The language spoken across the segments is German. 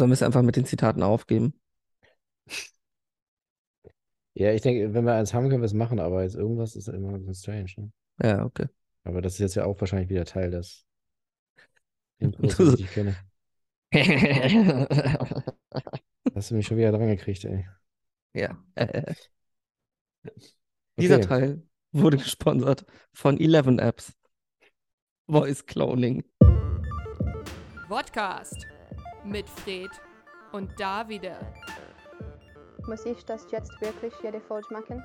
Sollen wir es einfach mit den Zitaten aufgeben? Ja, ich denke, wenn wir eins haben, können wir es machen, aber jetzt irgendwas ist immer bisschen strange, ne? Ja, okay. Aber das ist jetzt ja auch wahrscheinlich wieder Teil des Intros, Du das so- ich kenne. Hast du mich schon wieder dran gekriegt, ey. ja. Äh, dieser Okay. Teil wurde gesponsert von 11 Apps. Voice Cloning. Podcast mit Fred und Davide. Muss ich das jetzt wirklich jede Folge machen?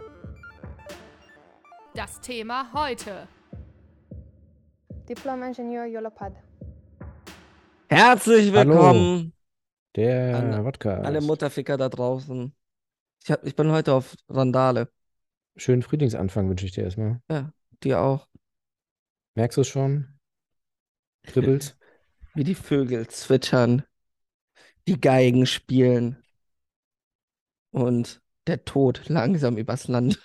Das Thema heute. Diplom-Ingenieur Jolopad. Herzlich Hallo. willkommen, Der Alle- Podcast. alle Mutterficker da draußen. Ich, hab, ich bin heute auf Randale. Schönen Frühlingsanfang wünsche ich dir erstmal. Ja, dir auch. Merkst du es schon? Kribbelt? Wie die Vögel zwitschern, die Geigen spielen und der Tod langsam übers Land.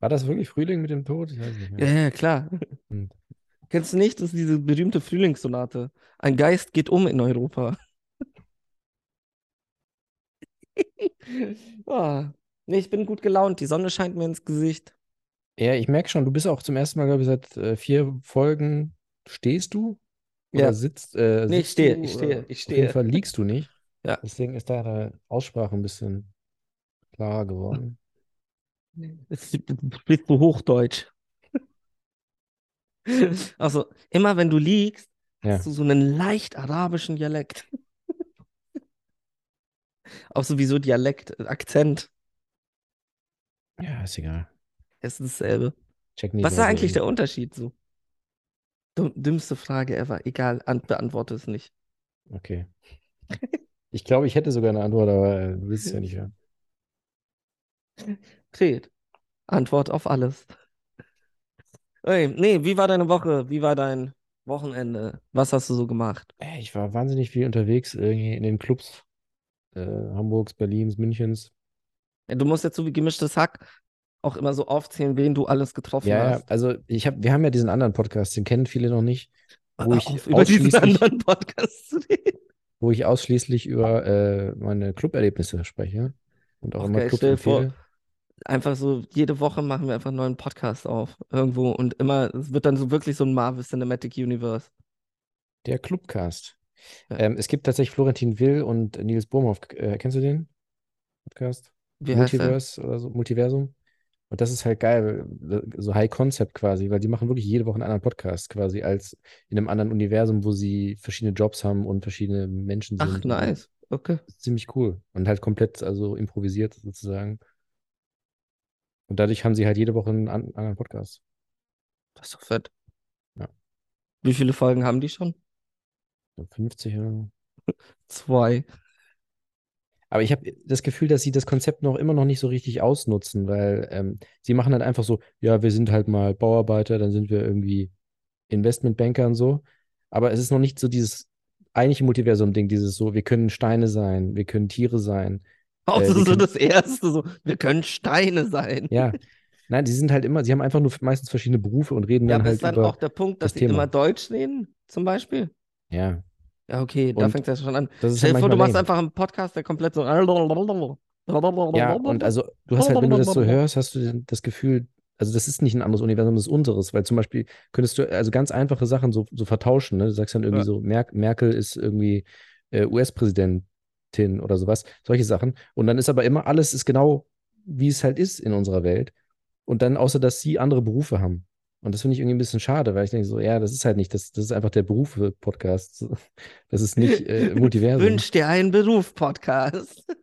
War das wirklich Frühling mit dem Tod? Ich weiß nicht Ja, mehr. ja, klar. Hm. Kennst du nicht? Das ist diese berühmte Frühlingssonate. Ein Geist geht um in Europa. Ah, nee, ich bin gut gelaunt. Die Sonne scheint mir ins Gesicht. Ja, ich merke schon, du bist auch zum ersten Mal, glaube ich, seit äh, vier Folgen. Stehst du? Oder Ja. sitzt, äh, Nee, ich sitzt stehe, du? ich stehe, ich Auf jeden stehe. Fall liegst du nicht. Ja. Deswegen ist deine Aussprache ein bisschen klarer geworden. Es sprichst du Hochdeutsch. Also, immer wenn du liegst, Ja. hast du so einen leicht arabischen Dialekt. Auch sowieso Dialekt, äh, Akzent. Ja, ist egal. Es ist dasselbe. Was ist so eigentlich der Unterschied so? Dümmste Frage ever. Egal, an beantworte es nicht. Okay. Ich glaube, ich hätte sogar eine Antwort, aber äh, du willst es ja nicht hören. Fred, Antwort auf alles. Ey, nee, wie war deine Woche? Wie war dein Wochenende? Was hast du so gemacht? Ich war wahnsinnig viel unterwegs irgendwie in den Clubs äh, Hamburgs, Berlins, Münchens. Du musst jetzt so wie gemischtes Hack auch immer so aufzählen, wen du alles getroffen Ja, ja, hast. also ich hab, wir haben ja diesen anderen Podcast, den kennen viele noch nicht, wo Hör ich über diesen ausschließlich, anderen Podcast zu reden. wo ich ausschließlich über äh, meine Cluberlebnisse spreche und auch Ach, immer dir vor. Einfach so, jede Woche machen wir einfach einen neuen Podcast auf. Irgendwo. Und immer, es wird dann so wirklich so ein Marvel Cinematic Universe. Der Clubcast. Ja. Ähm, es gibt tatsächlich Florentin Will und Nils Bohmhoff. Äh, kennst du den Podcast? Wie? Multiverse oder so, Multiversum. Und das ist halt geil, so High Concept quasi, weil die machen wirklich jede Woche einen anderen Podcast quasi als in einem anderen Universum, wo sie verschiedene Jobs haben und verschiedene Menschen Ach, sind. nice. Okay. Ziemlich cool. Und halt komplett also improvisiert sozusagen. Und dadurch haben sie halt jede Woche einen an- anderen Podcast. Das ist doch fett. Ja. Wie viele Folgen haben die schon? So 50 oder so. Zwei. Aber ich habe das Gefühl, dass sie das Konzept noch immer noch nicht so richtig ausnutzen, weil ähm, sie machen halt einfach so, ja, wir sind halt mal Bauarbeiter, dann sind wir irgendwie Investmentbanker und so. Aber es ist noch nicht so dieses eigentliche Multiversum-Ding, dieses so, wir können Steine sein, wir können Tiere sein. Auch Äh, so, können- das Erste, so, wir können Steine sein. Ja. Nein, sie sind halt immer, sie haben einfach nur meistens verschiedene Berufe und reden Ja, dann halt ist dann über. auch der Punkt, dass das sie Thema. immer Deutsch reden, zum Beispiel? Ja, Ja, okay, da Und fängt es ja schon an. das ist Stell halt dir vor, du machst lame. einfach einen Podcast, der komplett so. Ja, und also du hast halt, wenn du das so hörst, hast du das Gefühl, also das ist nicht ein anderes Universum, das ist unseres, weil zum Beispiel könntest du also ganz einfache Sachen so, so vertauschen, ne? Du sagst dann irgendwie Ja. so, Mer Merkel ist irgendwie äh, US-Präsidentin oder sowas, solche Sachen. Und dann ist aber immer alles ist genau, wie es halt ist in unserer Welt. Und dann, außer dass sie andere Berufe haben. Und das finde ich irgendwie ein bisschen schade, weil ich denke so, ja, das ist halt nicht, das, das ist einfach der Berufe-Podcast. Das ist nicht äh, Multiversum. Wünsch dir einen Beruf, Podcast.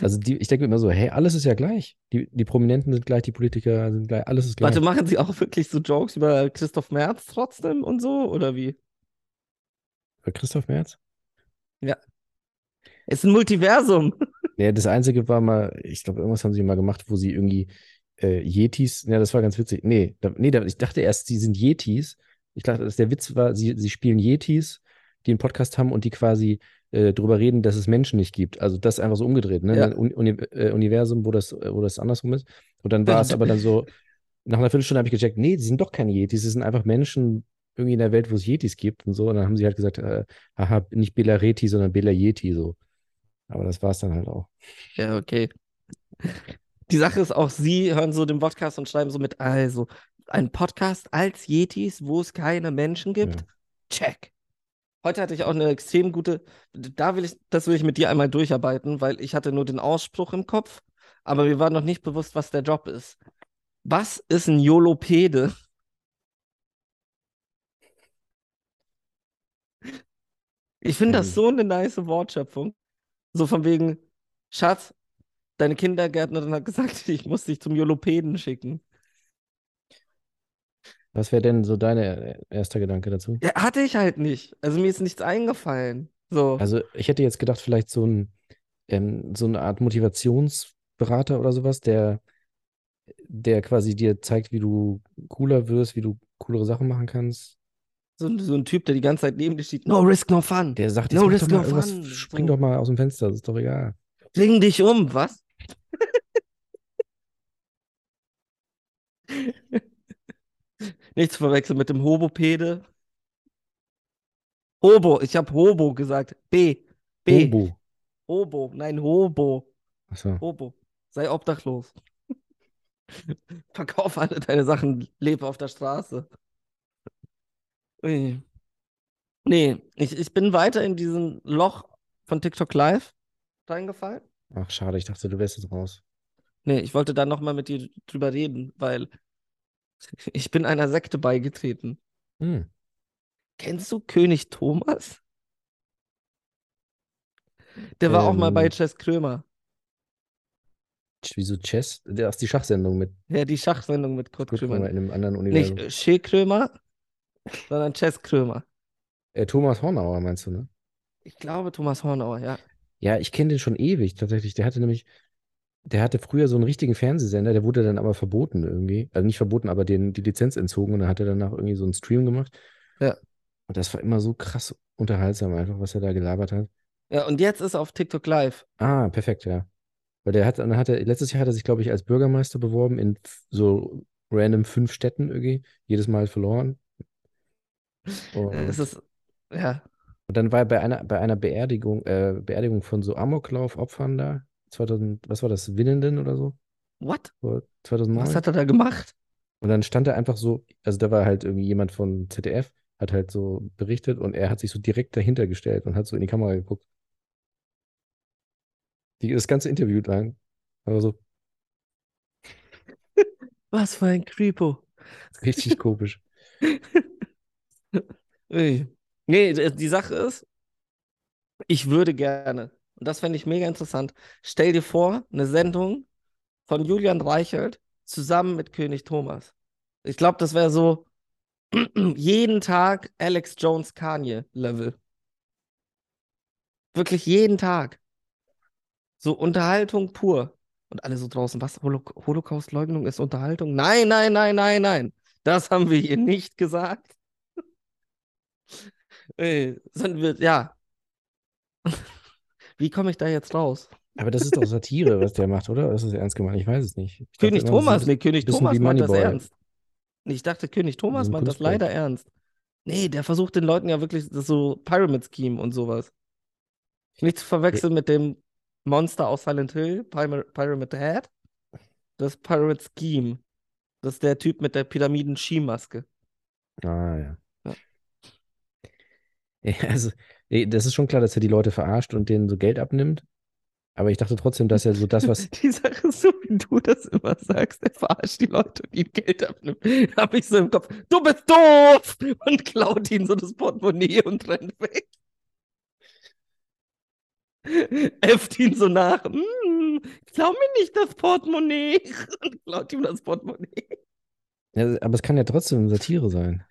Also die, ich denke immer so, hey, alles ist ja gleich. Die, die Prominenten sind gleich, die Politiker sind gleich, alles ist gleich. Warte, machen sie auch wirklich so Jokes über Christoph Merz trotzdem und so? Oder wie? Bei Christoph Merz? Es ist ein Multiversum. Ja, das Einzige war mal, ich glaube, irgendwas haben sie mal gemacht, wo sie irgendwie äh, Yetis, ja, das war ganz witzig. Nee, da, nee da, ich dachte erst, sie sind Yetis. Ich dachte, dass der Witz war, sie, sie spielen Yetis, die einen Podcast haben und die quasi äh, drüber reden, dass es Menschen nicht gibt. Also das einfach so umgedreht, ne? Ja. Ein Uni äh, Universum, wo das, wo das andersrum ist. Und dann war es aber dann so, nach einer Viertelstunde habe ich gecheckt, nee, die sind doch keine Yetis, sie sind einfach Menschen, irgendwie in der Welt, wo es Yetis gibt und so. Und dann haben sie halt gesagt, äh, haha, nicht Bela Reti, sondern Bela Yeti so. Aber das war es dann halt auch. Ja, okay. Die Sache ist auch, sie hören so den Podcast und schreiben so mit, also, ein Podcast als Yetis, wo es keine Menschen gibt. Ja. Check. Heute hatte ich auch eine extrem gute, da will ich, das will ich mit dir einmal durcharbeiten, weil ich hatte nur den Ausspruch im Kopf, aber mir war noch nicht bewusst, was der Job ist. Was ist ein Jolopede? Ich finde das Ähm. so eine nice Wortschöpfung. So von wegen, Schatz, deine Kindergärtnerin hat gesagt, ich muss dich zum Jolopeden schicken. Was wäre denn so dein äh, erster Gedanke dazu? Ja, hatte ich halt nicht. Also mir ist nichts eingefallen. So. Also ich hätte jetzt gedacht, vielleicht so ein, ähm, so eine Art Motivationsberater oder sowas, der, der quasi dir zeigt, wie du cooler wirst, wie du coolere Sachen machen kannst. So, ein- so ein Typ, der die ganze Zeit neben dir steht. No risk, no fun. Der sagt, No risk, doch no fun. spring So. doch mal aus dem Fenster, das ist doch egal. Bring dich um, was? Nichts verwechseln mit dem Hobopede. Hobo, ich habe Hobo gesagt. B. B. Bobo. Hobo, nein, Hobo. Achso. Hobo. Sei obdachlos. Verkauf alle deine Sachen, lebe auf der Straße. Ui. Nee, ich, ich bin weiter in diesen Loch von TikTok Live reingefallen. Ach, schade, ich dachte, du wärst jetzt raus. Nee, ich wollte da nochmal mit dir drüber reden, weil ich bin einer Sekte beigetreten. Hm. Kennst du König Thomas? Der war auch mal bei Ähm. Chess Krömer. Wieso Chess? Der ist die Schachsendung mit Ja, die Schachsendung mit Kurt Kurt Krömer. Krömer in einem anderen Nicht Universum. äh, Shea Krömer, sondern Chess Krömer. Äh, Thomas Hornauer meinst du, ne? Ich glaube Thomas Hornauer, ja. Ja, ich kenne den schon ewig tatsächlich. Der hatte nämlich, der hatte früher so einen richtigen Fernsehsender, der wurde dann aber verboten irgendwie. Also nicht verboten, aber den, die Lizenz entzogen und dann hat er danach irgendwie so einen Stream gemacht. Ja. Und das war immer so krass unterhaltsam einfach, was er da gelabert hat. Ja, und jetzt ist er auf TikTok Live. Ah, perfekt, ja. Weil der hat, dann hat er, letztes Jahr hat er sich, glaube ich, als Bürgermeister beworben in so random fünf Städten irgendwie. Jedes Mal verloren. Und, Es ist, ja. und dann war er bei einer, bei einer Beerdigung, äh, Beerdigung von so Amoklauf-Opfern da. 2000, was war das? Winnenden oder so? What? Vor 2009. Was hat er da gemacht? Und dann stand er einfach so, also da war halt irgendwie jemand von ZDF, hat halt so berichtet und er hat sich so direkt dahinter gestellt und hat so in die Kamera geguckt. Die, das ganze Interview lang. Aber so Was für ein Creepo. richtig komisch. Nee, die Sache ist, ich würde gerne, und das fände ich mega interessant, stell dir vor, eine Sendung von Julian Reichelt zusammen mit König Thomas. Ich glaube, das wäre so jeden Tag Alex Jones Kanye Level. Wirklich jeden Tag. So Unterhaltung pur. Und alle so draußen, was? Holo Holocaust-Leugnung ist Unterhaltung? Nein, nein, nein, nein, nein. Das haben wir hier nicht gesagt. Ey, wir, ja. Wie komme ich da jetzt raus? Aber das ist doch Satire, was der macht, oder? Oder ist das ernst gemeint? Ich weiß es nicht. Ich dachte König das ist Thomas, nee, König Thomas meint das ernst. Ich dachte, König Thomas meint das leider ernst. Nee, der versucht den Leuten ja wirklich das so Pyramid Scheme und sowas. Nicht zu verwechseln mit dem Monster aus Silent Hill, Pyra- Pyramid Head. Das Pyramid Scheme. Das ist der Typ mit der Pyramiden-Skimaske. Ah, ja. Ja. Ja, also, das ist schon klar, dass er die Leute verarscht und denen so Geld abnimmt. Aber ich dachte trotzdem, dass er so das, was. Die Sache ist so, wie du das immer sagst, er verarscht die Leute und ihnen Geld abnimmt. Hab ich so im Kopf, du bist doof! Und klaut ihnen so das Portemonnaie und rennt weg. Äfft ihn so nach. Mm, klau mir nicht das Portemonnaie. Und klaut ihm das Portemonnaie. Ja, aber es kann ja trotzdem Satire sein.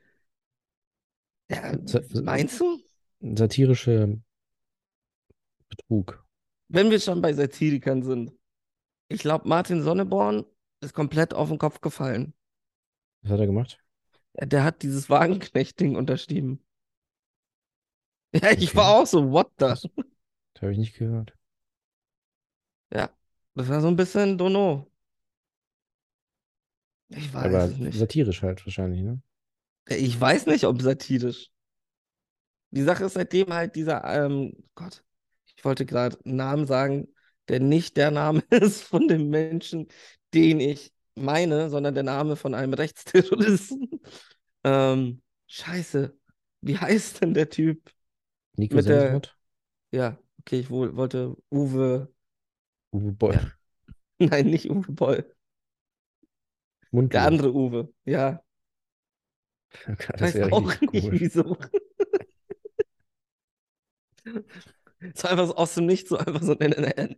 Ja, meinst du? Satirische Betrug. Wenn wir schon bei Satirikern sind. Ich glaube, Martin Sonneborn ist komplett auf den Kopf gefallen. Was hat er gemacht? Der hat dieses Wagenknecht-Ding unterschrieben. Ja, ich Okay. war auch so, what the? Das habe ich nicht gehört. Ja, das war so ein bisschen Dono. Ich weiß Aber es nicht. satirisch halt wahrscheinlich, ne? Ich weiß nicht, ob satirisch. Die Sache ist seitdem halt dieser, ähm, Gott, ich wollte gerade einen Namen sagen, der nicht der Name ist von dem Menschen, den ich meine, sondern der Name von einem Rechtsterroristen. Ähm, scheiße. Wie heißt denn der Typ? Nico Mit der- Sensmott? Ja, okay, ich wollte Uwe. Uwe Boll. Ja. Nein, nicht Uwe Boll. Mundlos. Der andere Uwe. Ja, Das weiß wäre auch nicht, komisch. wieso. So einfach so aus dem Nichts, so einfach so ein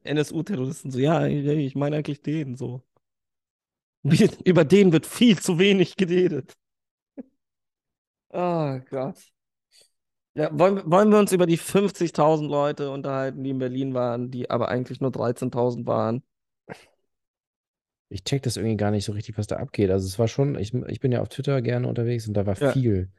NSU-Terroristen. So, ja, ich meine eigentlich den, so. Über den wird viel zu wenig geredet. Oh Gott. Ja, wollen, wir- wollen wir uns über die 50.000 Leute unterhalten, die in Berlin waren, die aber eigentlich nur 13.000 waren? Ich check das irgendwie gar nicht so richtig, was da abgeht. Also es war schon, ich, ich bin ja auf Twitter gerne unterwegs und da war Ja. viel,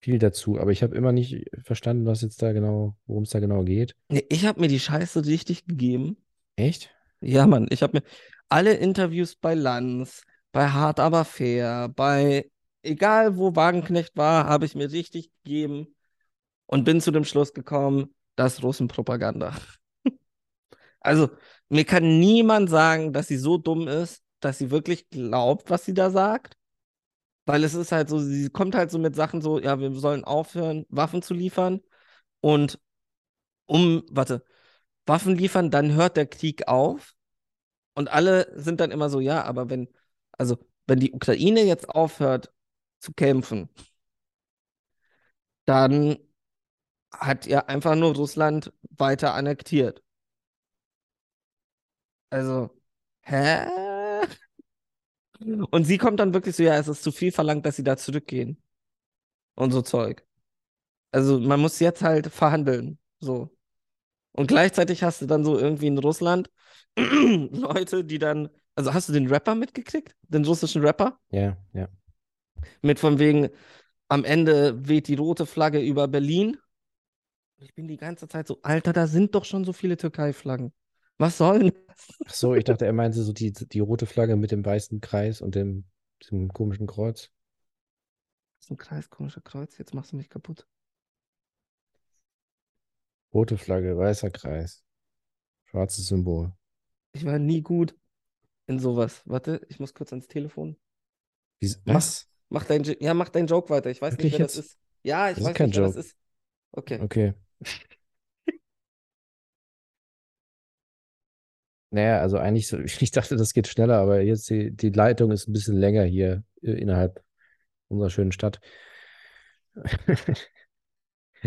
viel dazu. Aber ich habe immer nicht verstanden, was jetzt da genau, worum es da genau geht. Nee, Ich habe mir die Scheiße richtig gegeben. Echt? Ja, Mann, ich habe mir alle Interviews bei Lanz, bei Hart aber fair, bei egal wo Wagenknecht war, habe ich mir richtig gegeben und bin zu dem Schluss gekommen, das ist Russenpropaganda. Also, mir kann niemand sagen, dass sie so dumm ist, dass sie wirklich glaubt, was sie da sagt. Weil es ist halt so, sie kommt halt so mit Sachen so, ja, wir sollen aufhören, Waffen zu liefern. Und um, warte, Waffen liefern, dann hört der Krieg auf. Und alle sind dann immer so, ja, aber wenn, also, wenn die Ukraine jetzt aufhört zu kämpfen, dann hat ja einfach nur Russland weiter annektiert. Also, hä? Und sie kommt dann wirklich so, ja, es ist zu viel verlangt, dass sie da zurückgehen. Und so Zeug. Also, man muss jetzt halt verhandeln. So. Und gleichzeitig hast du dann so irgendwie in Russland Leute, die dann, also hast du den Rapper mitgekriegt? Den russischen Rapper? Ja, ja. Mit von wegen, am Ende weht die rote Flagge über Berlin. Ich bin die ganze Zeit so, Alter, da sind doch schon so viele Türkei-Flaggen. Was soll denn das? Ach so, ich dachte, er meinte so die, die rote Flagge mit dem weißen Kreis und dem, dem komischen Kreuz. Das ist ein Kreis, komischer Kreuz, jetzt machst du mich kaputt. Rote Flagge, weißer Kreis. Schwarzes Symbol. Ich war nie gut in sowas. Warte, ich muss kurz ans Telefon. Wie, Mach- was? Mach dein, ja, mach deinen Joke weiter. Ich weiß Wirklich nicht, wer das jetzt? ist. Ja, ich Das ist weiß kein nicht, wer das Joke. ist. Okay. Okay. Naja, also eigentlich, so, ich dachte, das geht schneller, aber jetzt die, die Leitung ist ein bisschen länger hier äh, innerhalb unserer schönen Stadt.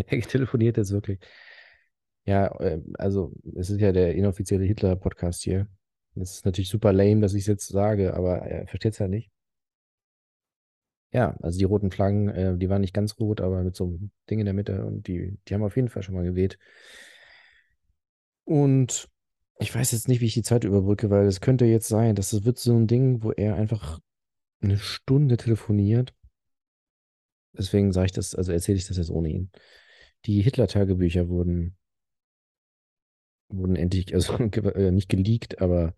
Er telefoniert jetzt wirklich. Ja, äh, also es ist ja der inoffizielle Hitler-Podcast hier. Es ist natürlich super lame, dass ich es jetzt sage, aber er versteht es ja nicht. Ja, also die roten Flaggen, äh, die waren nicht ganz rot, aber mit so einem Ding in der Mitte und die, die haben auf jeden Fall schon mal geweht. Und ich weiß jetzt nicht, wie ich die Zeit überbrücke, weil es könnte jetzt sein, dass es wird so ein Ding, wo er einfach eine Stunde telefoniert. Deswegen sage ich das, also erzähle ich das jetzt ohne ihn. Die Hitler-Tagebücher wurden, wurden endlich, also äh, nicht geleakt, aber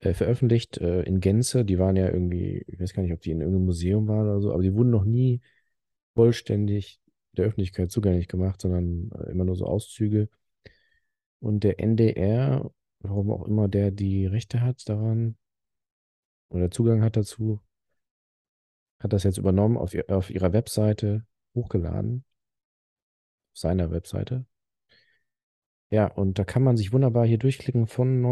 äh, veröffentlicht äh, in Gänze. Die waren ja irgendwie, ich weiß gar nicht, ob die in irgendeinem Museum waren oder so, aber die wurden noch nie vollständig der Öffentlichkeit zugänglich gemacht, sondern äh, immer nur so Auszüge. Und der NDR, warum auch immer der die Rechte hat daran oder Zugang hat dazu, hat das jetzt übernommen, auf, auf ihrer Webseite hochgeladen. Auf seiner Webseite. Ja, und da kann man sich wunderbar hier durchklicken von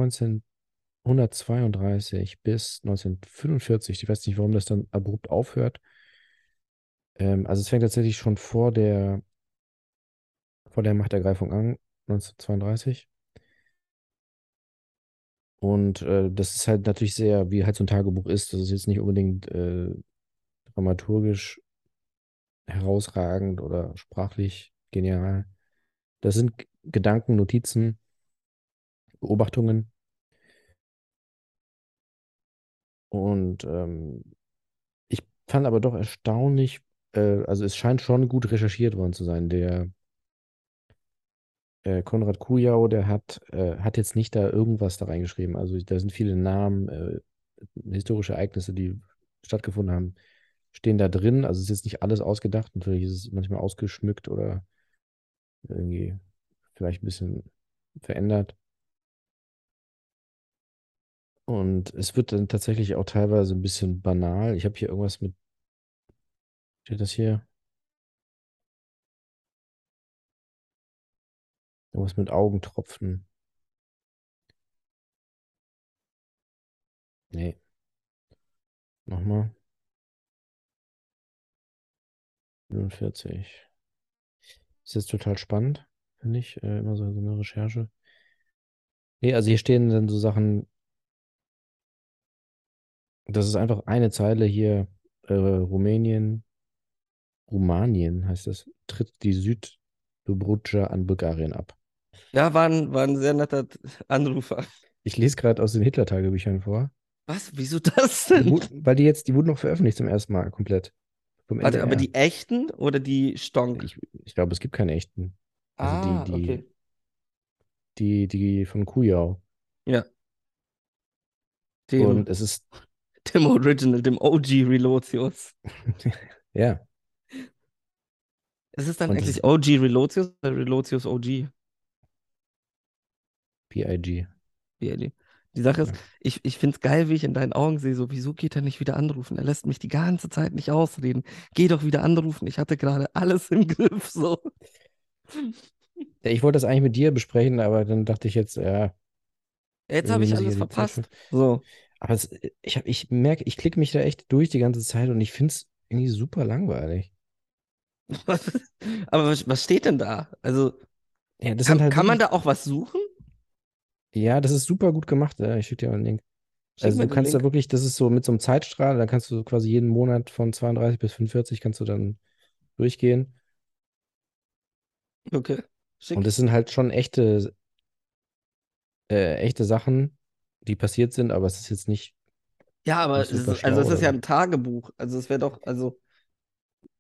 1932 bis 1945. Ich weiß nicht, warum das dann abrupt aufhört. Ähm, also es fängt tatsächlich schon vor der, vor der Machtergreifung an, 1932. Und äh, das ist halt natürlich sehr, wie halt so ein Tagebuch ist. Das ist jetzt nicht unbedingt äh, dramaturgisch herausragend oder sprachlich genial. Das sind Gedanken, Notizen, Beobachtungen. Und ähm, ich fand aber doch erstaunlich, äh, also es scheint schon gut recherchiert worden zu sein. Der äh, Konrad Kujau, der hat, äh, hat jetzt nicht da irgendwas da reingeschrieben. Also da sind viele Namen, äh, historische Ereignisse, die stattgefunden haben. stehen da drin. Also es ist jetzt nicht alles ausgedacht. Natürlich ist es manchmal ausgeschmückt oder irgendwie vielleicht ein bisschen verändert. Und es wird dann tatsächlich auch teilweise ein bisschen banal. Ich habe hier irgendwas mit. Steht das hier? Irgendwas mit Augentropfen. Nee. Nochmal. 45. Ist jetzt total spannend, finde ich. Äh, immer so, so eine Recherche. Nee, also hier stehen dann so Sachen. Das ist einfach eine Zeile hier. Äh, Rumänien, Rumanien heißt das, tritt die Südbrutscha an Bulgarien ab. Ja, war ein, war ein sehr netter Anrufer. Ich lese gerade aus den Hitler-Tagebüchern vor. Was? Wieso das Die denn? wu- Weil die jetzt, die wurden noch veröffentlicht zum ersten Mal komplett. Warte, aber die echten oder die Stonk? Ich, ich glaube, es gibt keine echten. Also ah, die, die, okay. die, die von Kujau. Ja. Dem, Und es ist, dem Original, dem OG Relotius. ja, Ist es dann Und eigentlich ist- OG Relotius oder Relotius OG? PIG. BLE. Die Sache ist, Ja. ich, ich finde es geil, wie ich in deinen Augen sehe, so, wieso geht er nicht wieder anrufen? Er lässt mich die ganze Zeit nicht ausreden. Geh doch wieder anrufen. Ich hatte gerade alles im Griff, so. Ich wollte das eigentlich mit dir besprechen, aber dann dachte ich jetzt, ja, Jetzt habe ich alles verpasst. So. Aber es, ich, hab, ich merke, ich klicke mich da echt durch die ganze Zeit und ich finde es irgendwie super langweilig. Aber was, was steht denn da? Also, Ja, kann, halt kann man da auch was suchen? Ja, das ist super gut gemacht. Ja, ich schicke dir mal einen Link. Schick Also du kannst da Link. wirklich, das ist so mit so einem Zeitstrahl, da kannst du quasi jeden Monat von 32 bis 45 kannst du dann durchgehen. Okay. Schick. Und das sind halt schon echte, äh, echte Sachen, die passiert sind, aber es ist jetzt nicht, Ja, aber nicht es ist, also es ist ja ein Tagebuch. Also es wäre doch, also.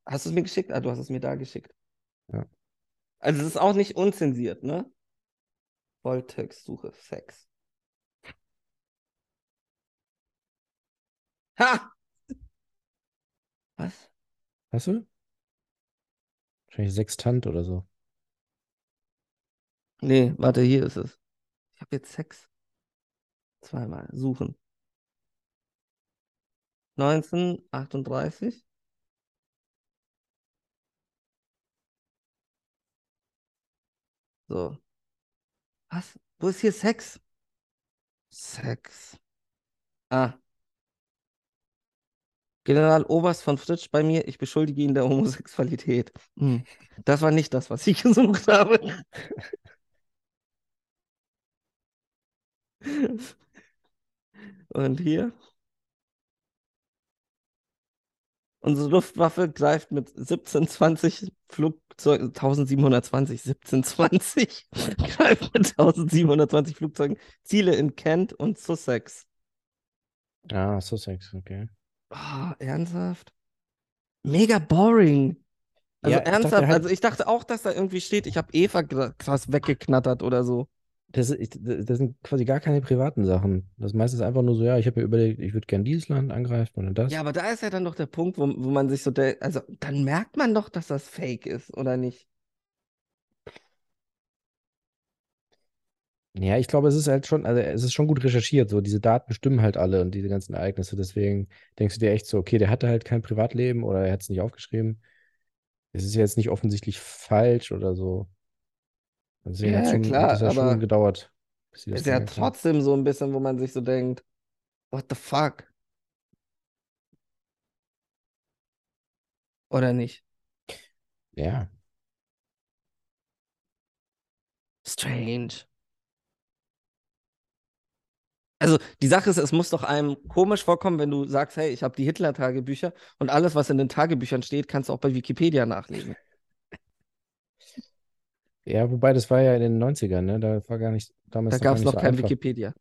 Hast du es mir geschickt? Ah, du hast es mir da geschickt. Ja. Also es ist auch nicht unzensiert, ne? Volltextsuche, Sex. Ha! Was? Hast du? Wahrscheinlich Sextant oder so. Nee, warte, hier ist es. Ich habe jetzt Sex. Zweimal. Suchen. 1938. So. Was? Wo ist hier Sex? Sex. Ah. General Oberst von Fritsch bei mir, ich beschuldige ihn der Homosexualität. Hm. Das war nicht das, was ich gesucht habe. Und hier. Unsere Luftwaffe greift mit 1720 Flugzeugen, 1720, 1720, greift mit 1720 Flugzeugen Ziele in Kent und Sussex. Ah, Sussex, okay. Ah, ernsthaft? Mega boring. Also Ja, ich dachte ernsthaft, halt- also ich dachte auch, dass da irgendwie steht, ich habe Eva krass weggeknattert oder so. Das, ist- das sind quasi gar keine privaten Sachen. Das ist meistens einfach nur so, ja, ich habe mir überlegt, ich würde gern dieses Land angreifen und dann das. Ja, aber da ist ja dann doch der Punkt, wo, wo man sich so, der, also dann merkt man doch, dass das fake ist, oder nicht? Ja, ich glaube, es ist halt schon, also es ist schon gut recherchiert. So, diese Daten stimmen halt alle und diese ganzen Ereignisse. Deswegen denkst du dir echt so, okay, der hatte halt kein Privatleben oder er hat es nicht aufgeschrieben. Es ist ja jetzt nicht offensichtlich falsch oder so. Hat Ja, schon, klar, es ja schon aber gedauert, bis das Ist ja trotzdem so ein bisschen, wo man sich so denkt, what the fuck? Oder nicht? Ja, Strange. Also die Sache ist, es muss doch einem komisch vorkommen, wenn du sagst, hey, ich habe die Hitler-Tagebücher und alles, was in den Tagebüchern steht, kannst du auch bei Wikipedia nachlesen. Ja, wobei das war ja in den 90ern, ne? Da war gar nicht, damals Da noch gab es nicht noch so kein einfach. Wikipedia.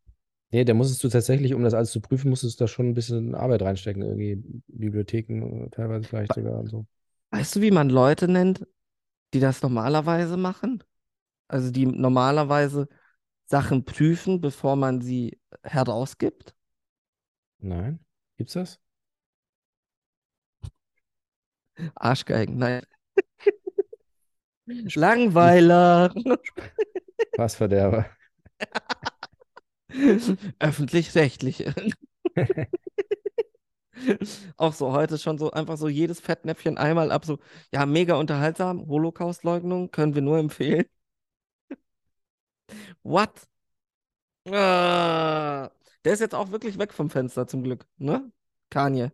Nee, da musstest du tatsächlich, um das alles zu prüfen, musstest du da schon ein bisschen Arbeit reinstecken. Irgendwie Bibliotheken äh, teilweise vielleicht sogar und so. Weißt du, wie man Leute nennt, die das normalerweise machen? Also die normalerweise Sachen prüfen, bevor man sie herausgibt? Nein? Gibt's das? Arschgeigen, nein. Langweiler. Passverderber. Öffentlich-rechtliche. Auch so heute schon so einfach so jedes Fettnäpfchen einmal ab, so, ja, mega unterhaltsam. Holocaust-Leugnung können wir nur empfehlen. What? Ah, der ist jetzt auch wirklich weg vom Fenster, zum Glück, ne? Kanye.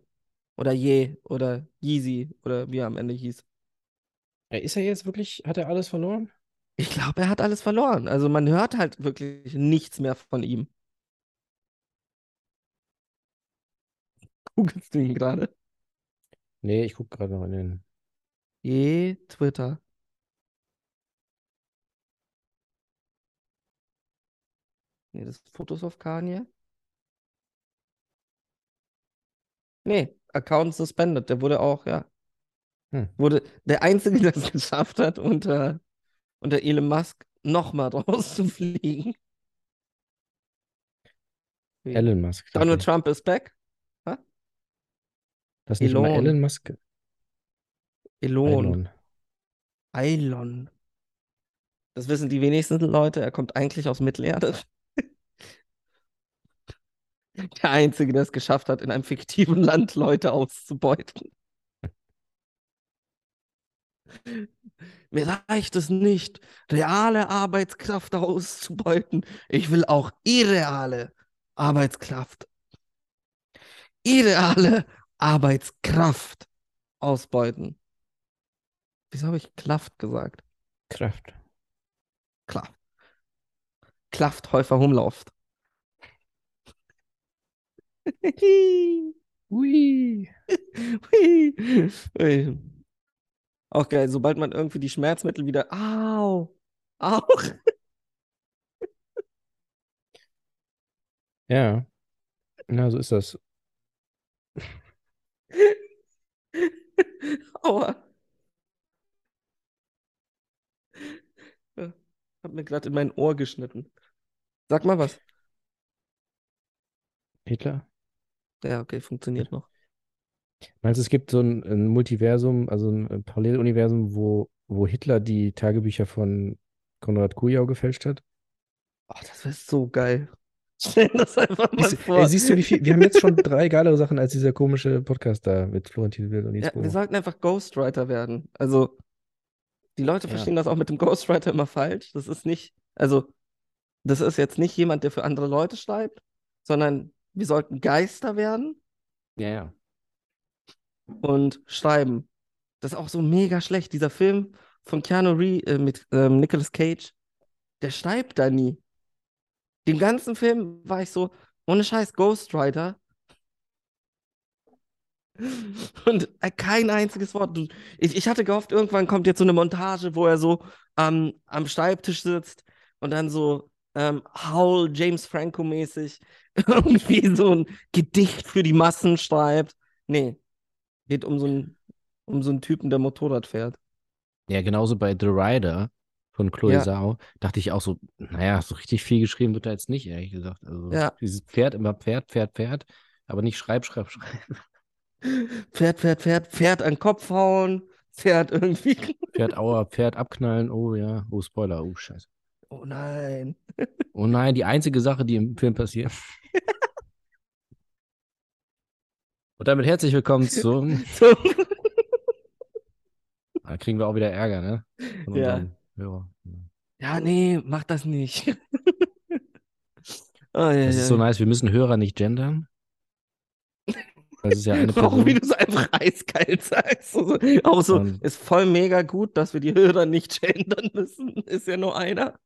Oder Ye oder Yeezy oder wie er am Ende hieß. Ja, Ist er jetzt wirklich, hat er alles verloren? Ich glaube, er hat alles verloren. Also man hört halt wirklich nichts mehr von ihm. Googlest du ihn gerade? Nee, ich gucke gerade noch in den. Je, Twitter. Nee, das sind Fotos auf Kanye. Nee, Account suspended. Der wurde auch, ja. Hm. Wurde der Einzige, der es geschafft hat, unter, unter Elon Musk nochmal rauszufliegen. Elon Musk. Donald. Trump ist back. Das ist nicht Elon. Elon Musk. Elon. Elon. Elon. Das wissen die wenigsten Leute. Er kommt eigentlich aus Mittelerde. Der Einzige, der es geschafft hat, in einem fiktiven Land Leute auszubeuten. Mir reicht es nicht, reale Arbeitskraft auszubeuten. Ich will auch irreale Arbeitskraft. Irreale Arbeitskraft ausbeuten. Wieso habe ich Kraft gesagt? Kraft. Kraft. Kraft, Häufer, Humlauft. Ui. Hui. Ui. Auch geil, sobald man irgendwie die Schmerzmittel wieder. Au! Auch! Ja. Na, so ist das. Aua! Ja, hab mir gerade in mein Ohr geschnitten. Sag mal was. Hitler? Ja, okay, funktioniert noch. Meinst du, es gibt so ein, ein Multiversum, also ein, Paralleluniversum, wo, wo Hitler die Tagebücher von Konrad Kujau gefälscht hat? Oh, das wäre so geil. Stell das einfach mal Siehst, vor. ey, siehst du, wie viel? Wir haben jetzt schon drei geilere Sachen als dieser komische Podcast da mit Florentin Will und Nils Ja, wir sollten einfach Ghostwriter werden. Also, die Leute Ja. verstehen das auch mit dem Ghostwriter immer falsch. Das ist nicht, also, das ist jetzt nicht jemand, der für andere Leute schreibt, sondern wir sollten Geister werden Ja, ja. Und schreiben. Das ist auch so mega schlecht. Dieser Film von Keanu Reeves äh, mit ähm, Nicolas Cage, der schreibt da nie. Den ganzen Film war ich so, ohne Scheiß, Ghostwriter. Und äh, kein einziges Wort. Ich, ich hatte gehofft, irgendwann kommt jetzt so eine Montage, wo er so ähm, am Schreibtisch sitzt und dann so ähm, Howl, James Franco-mäßig irgendwie so ein Gedicht für die Massen schreibt. Nee, geht um so einen, um so einen Typen, der Motorrad fährt. Ja, genauso bei The Rider von Chloe Ja. Zhao dachte ich auch so, naja, so richtig viel geschrieben wird da jetzt nicht, ehrlich gesagt. Also Ja. dieses Pferd immer Pferd, Pferd, Pferd, aber nicht schreib, schreib, schreib. Pferd, Pferd, Pferd, Pferd an den Kopf hauen, Pferd irgendwie. Pferd, aua, Pferd abknallen, oh ja, oh Spoiler, oh Scheiße. Oh nein. Oh nein, die einzige Sache, die im Film passiert. Und damit herzlich willkommen zum. So. Da kriegen wir auch wieder Ärger, ne? Ja. Hörern. Ja, nee, mach das nicht. Oh, ja, Das ja, ist so ja. nice, wir müssen Hörer nicht gendern. Das ist ja eine Auch wie du es einfach eiskalt sagst. So, so. Auch so, Und- ist voll mega gut, dass wir die Hörer nicht gendern müssen. Ist ja nur einer.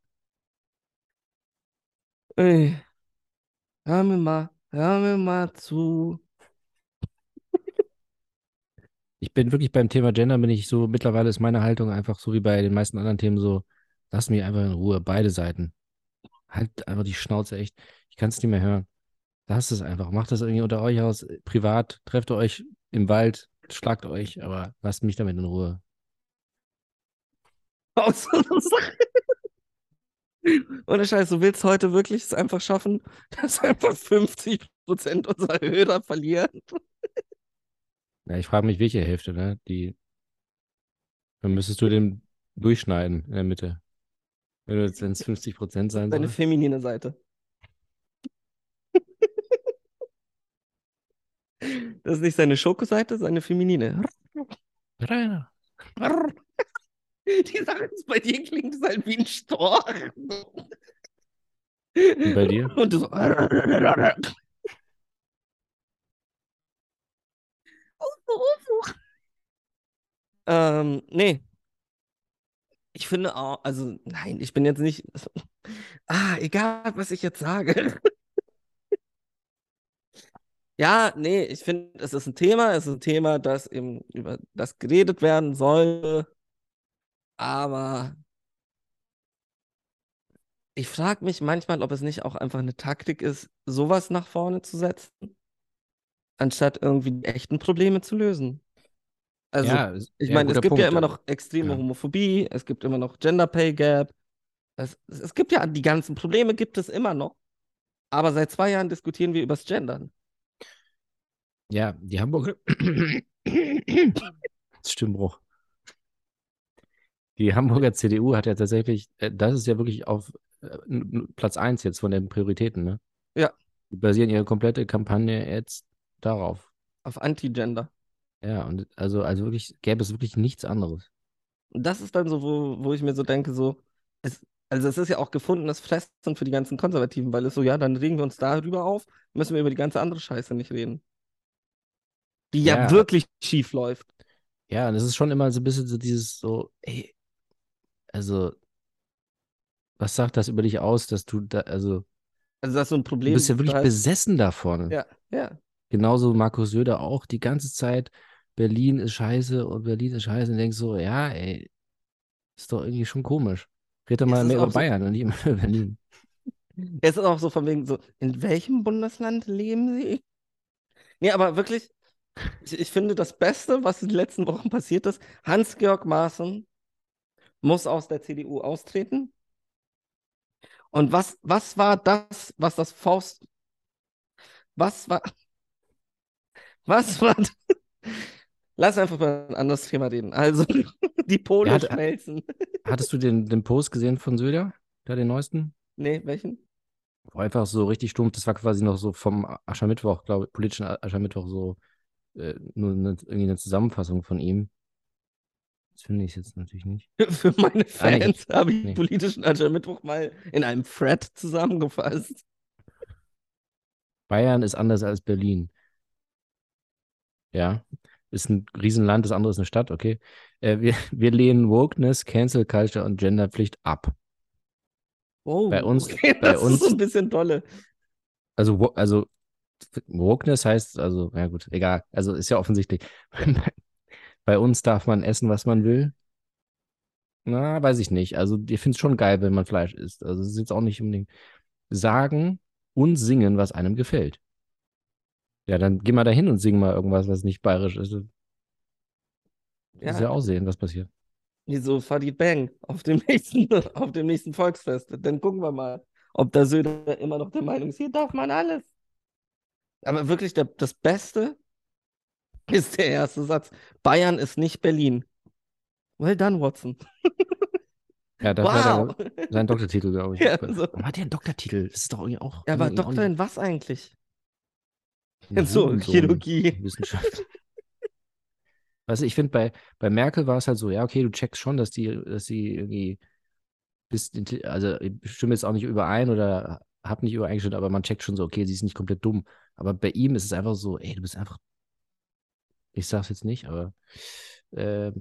Ey. Hör mir mal, hör mir mal zu. Ich bin wirklich beim Thema Gender, bin ich so, mittlerweile ist meine Haltung einfach so wie bei den meisten anderen Themen so, lass mich einfach in Ruhe, beide Seiten. Halt einfach die Schnauze echt. Ich kann es nicht mehr hören. Lasst es einfach. Macht das irgendwie unter euch aus, privat, trefft euch im Wald, schlagt euch, aber lasst mich damit in Ruhe. Ohne Scheiß, du willst heute wirklich es einfach schaffen, dass einfach 50% unserer Hörer verlieren? Ja, ich frage mich, welche Hälfte, ne? Die Dann müsstest du den durchschneiden in der Mitte. Wenn du jetzt 50 Prozent sein Deine soll. feminine Seite. Das ist nicht seine Schokoseite, seine feminine. Rainer. Die Sache ist, bei dir klingt es halt wie ein Storch. Und bei dir? Und du so. Ähm, nee. Ich finde auch, also nein, ich bin jetzt nicht. Ah, egal, was ich jetzt sage. Ja, nee, ich finde, es ist ein Thema, es ist ein Thema, das eben über das geredet werden soll. Aber ich frage mich manchmal, ob es nicht auch einfach eine Taktik ist, sowas nach vorne zu setzen, anstatt irgendwie die echten Probleme zu lösen. Also, ja, ich ja, meine, es gibt ja Punkt. immer noch extreme Ja. Homophobie, es gibt immer noch Gender Pay Gap. Es, es gibt ja die ganzen Probleme, gibt es immer noch. Aber seit zwei Jahren diskutieren wir übers Gendern. Ja, die Hamburger. Stimmbruch. Die Hamburger CDU hat ja tatsächlich, äh, das ist ja wirklich auf äh, Platz 1 jetzt von den Prioritäten, ne? Ja. Die basieren ihre komplette Kampagne jetzt darauf. Auf Anti-Gender. Ja, und also, also wirklich, gäbe es wirklich nichts anderes. Und das ist dann so, wo, wo ich mir so denke, so, es, also es ist ja auch gefundenes Fressen für die ganzen Konservativen, weil es so, ja, dann regen wir uns darüber auf, müssen wir über die ganze andere Scheiße nicht reden. Die ja, Ja. wirklich schief läuft. Ja, und es ist schon immer so ein bisschen so dieses so, ey, also, was sagt das über dich aus, dass du da, also, Also das ist so ein du Problem. bist ja wirklich besessen davon. Ja, ja. Genauso Markus Söder auch die ganze Zeit, Berlin ist scheiße und Berlin ist scheiße und denkst so, ja, ey, ist doch irgendwie schon komisch. Red doch mal mehr über so- Bayern und nicht immer über Berlin. Es ist auch so von wegen so, in welchem Bundesland leben Sie? Nee, aber wirklich, ich, ich finde das Beste, was in den letzten Wochen passiert ist, Hans-Georg Maaßen muss aus der CDU austreten. Und was, was war das, was das Faust, was war, was war, lass einfach mal ein anderes Thema reden. Also, die Pole Er hat- schmelzen. Hattest du den, den Post gesehen von Söder? Da den neuesten? Nee, welchen? Wo einfach so richtig stumpf, das war quasi noch so vom Aschermittwoch, glaube ich, politischen Aschermittwoch so äh, nur eine, irgendwie eine Zusammenfassung von ihm. Das finde ich jetzt natürlich nicht. Für meine Ah, nee. Fans habe ich Nee. politischen Aschermittwoch mal in einem Thread zusammengefasst. Bayern ist anders als Berlin. Ja, ist ein Riesenland, das andere ist eine Stadt, okay. Äh, wir, wir lehnen Wokeness, Cancel Culture und Genderpflicht ab. Oh, Bei uns- okay, bei das uns- ist so ein bisschen dolle. Also, also Wokeness heißt, also, ja gut, egal. Also ist ja offensichtlich. Bei, bei uns darf man essen, was man will. Na, weiß ich nicht. Also, ich finde es schon geil, wenn man Fleisch isst. Also, es ist jetzt auch nicht unbedingt sagen und singen, was einem gefällt. Ja, dann geh mal dahin und sing mal irgendwas, was nicht bayerisch ist. Das Ja, ja auch sehen, was passiert. wie so Fadid Bang auf dem nächsten, auf dem nächsten Volksfest. Dann gucken wir mal, ob der Söder immer noch der Meinung ist, hier darf man alles. Aber wirklich, der, das Beste ist der erste Satz. Bayern ist nicht Berlin. Well done, Watson. Ja, das war Wow. der, sein Doktortitel, glaube ich. Ja, so. Warum hat der einen Doktortitel? Das ist doch irgendwie auch. Er war irgendwie auch Doktor in was eigentlich? In so. Chirurgie. Wissenschaft. Weißt du, ich finde, bei, bei Merkel war es halt so, ja, okay, du checkst schon, dass die, dass sie irgendwie bis, also ich stimme jetzt auch nicht überein oder hab nicht übereingestimmt, aber man checkt schon so, okay, sie ist nicht komplett dumm. Aber bei ihm ist es einfach so, ey, du bist einfach, ich sag's jetzt nicht, aber äh,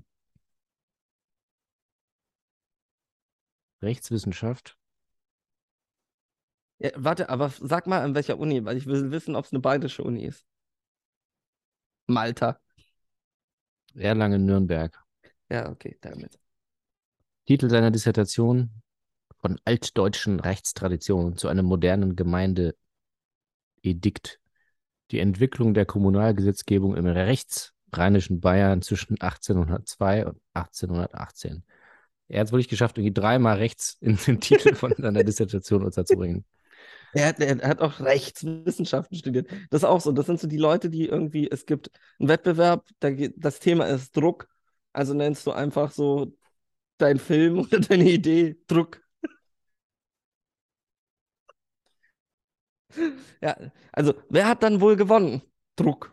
Rechtswissenschaft, Ja, warte, aber sag mal, an welcher Uni, weil ich will wissen, ob es eine bayerische Uni ist. Malta. Erlangen, Nürnberg. Ja, okay, damit. Titel seiner Dissertation von altdeutschen Rechtstraditionen zu einem modernen Gemeindeedikt. Die Entwicklung der Kommunalgesetzgebung im rechtsrheinischen Bayern zwischen 1802 und 1818. Er hat es wirklich geschafft, irgendwie dreimal rechts in den Titel von seiner Dissertation unterzubringen. Er hat, er hat auch Rechtswissenschaften studiert. Das ist auch so. Das sind so die Leute, die irgendwie, es gibt einen Wettbewerb, da das Thema ist Druck Also nennst du einfach so dein Film oder deine Idee Druck. Ja, also wer hat dann wohl gewonnen? Druck.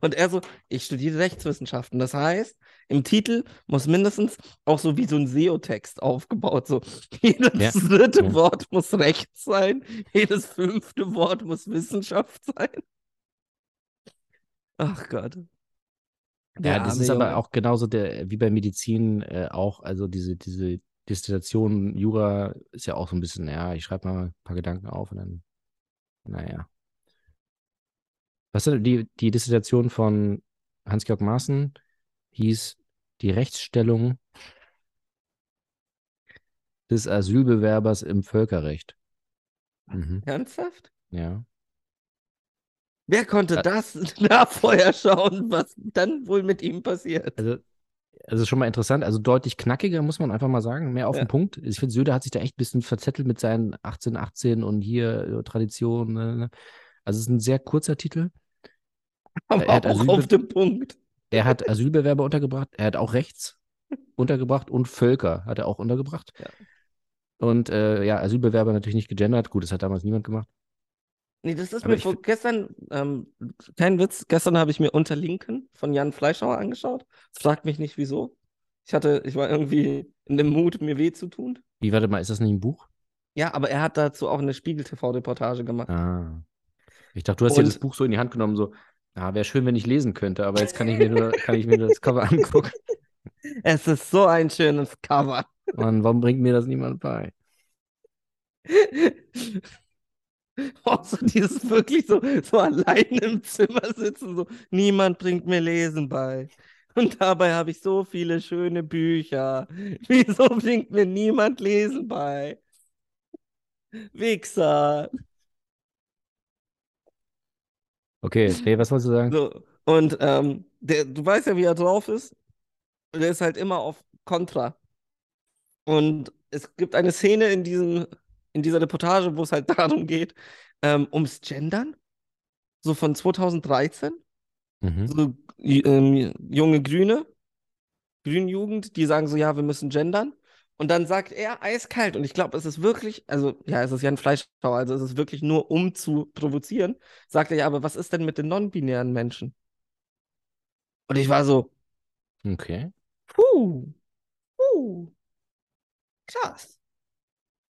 Und er so, ich studiere Rechtswissenschaften. Das heißt, im Titel muss mindestens auch so wie so ein SEO-Text aufgebaut. So, jedes Ja. dritte Ja. Wort muss Recht sein, jedes fünfte Wort muss Wissenschaft sein. Ach Gott. Der Ja, das arme ist aber Junge. auch genauso der, wie bei Medizin äh, auch, also diese, diese Destillation, Jura ist ja auch so ein bisschen, ja, ich schreibe mal ein paar Gedanken auf und dann, naja. Was die, die Dissertation von Hans-Georg Maaßen hieß die Rechtsstellung des Asylbewerbers im Völkerrecht. Mhm, Ernsthaft? ja. Wer konnte das da vorher schauen, was dann wohl mit ihm passiert? Also, also schon mal interessant, also deutlich knackiger, muss man einfach mal sagen, mehr auf Ja. den Punkt. Ich finde, Söder hat sich da echt ein bisschen verzettelt mit seinen 1818 und hier äh, Tradition. Ne, ne. Also es ist ein sehr kurzer Titel. Aber er hat auch Asylbe- auf den Punkt. Er hat Asylbewerber untergebracht, er hat auch rechts untergebracht und Völker hat er auch untergebracht. Ja. Und äh, ja, Asylbewerber natürlich nicht gegendert. Gut, das hat damals niemand gemacht. Nee, das ist Aber mir vor gestern, ähm, kein Witz, gestern habe ich mir Unterlinken von Jan Fleischhauer angeschaut. Fragt mich nicht wieso. Ich hatte, ich war irgendwie in dem Mut, mir weh zu tun. Wie, warte mal, ist das nicht ein Buch? Ja, aber er hat dazu auch eine Spiegel-TV-Reportage gemacht. Ah. Ich dachte, du hast dir das Buch so in die Hand genommen, so, ah, wäre schön, wenn ich lesen könnte, aber jetzt kann ich mir nur, kann ich mir nur das Cover angucken. Es ist so ein schönes Cover. Mann, warum bringt mir das niemand bei? Auch so dieses wirklich so, so allein im Zimmer sitzen, so niemand bringt mir Lesen bei. Und dabei habe ich so viele schöne Bücher. Wieso bringt mir niemand Lesen bei? Wichser. Okay, hey, was wolltest du sagen? So, und ähm, der, du weißt ja, wie er drauf ist. Der ist halt immer auf Kontra. Und es gibt eine Szene in diesem, in dieser Reportage, wo es halt darum geht, ähm, ums Gendern. So von 2013. Mhm. So ähm, junge Grüne, Grünjugend, die sagen so, ja, wir müssen gendern. Und dann sagt er eiskalt, und ich glaube, es ist wirklich, also ja, es ist ja ein Fleischschauer, also es ist wirklich nur, um zu provozieren, sagt er ja, aber was ist denn mit den non-binären Menschen? Und ich war so, Okay. puh, puh, krass.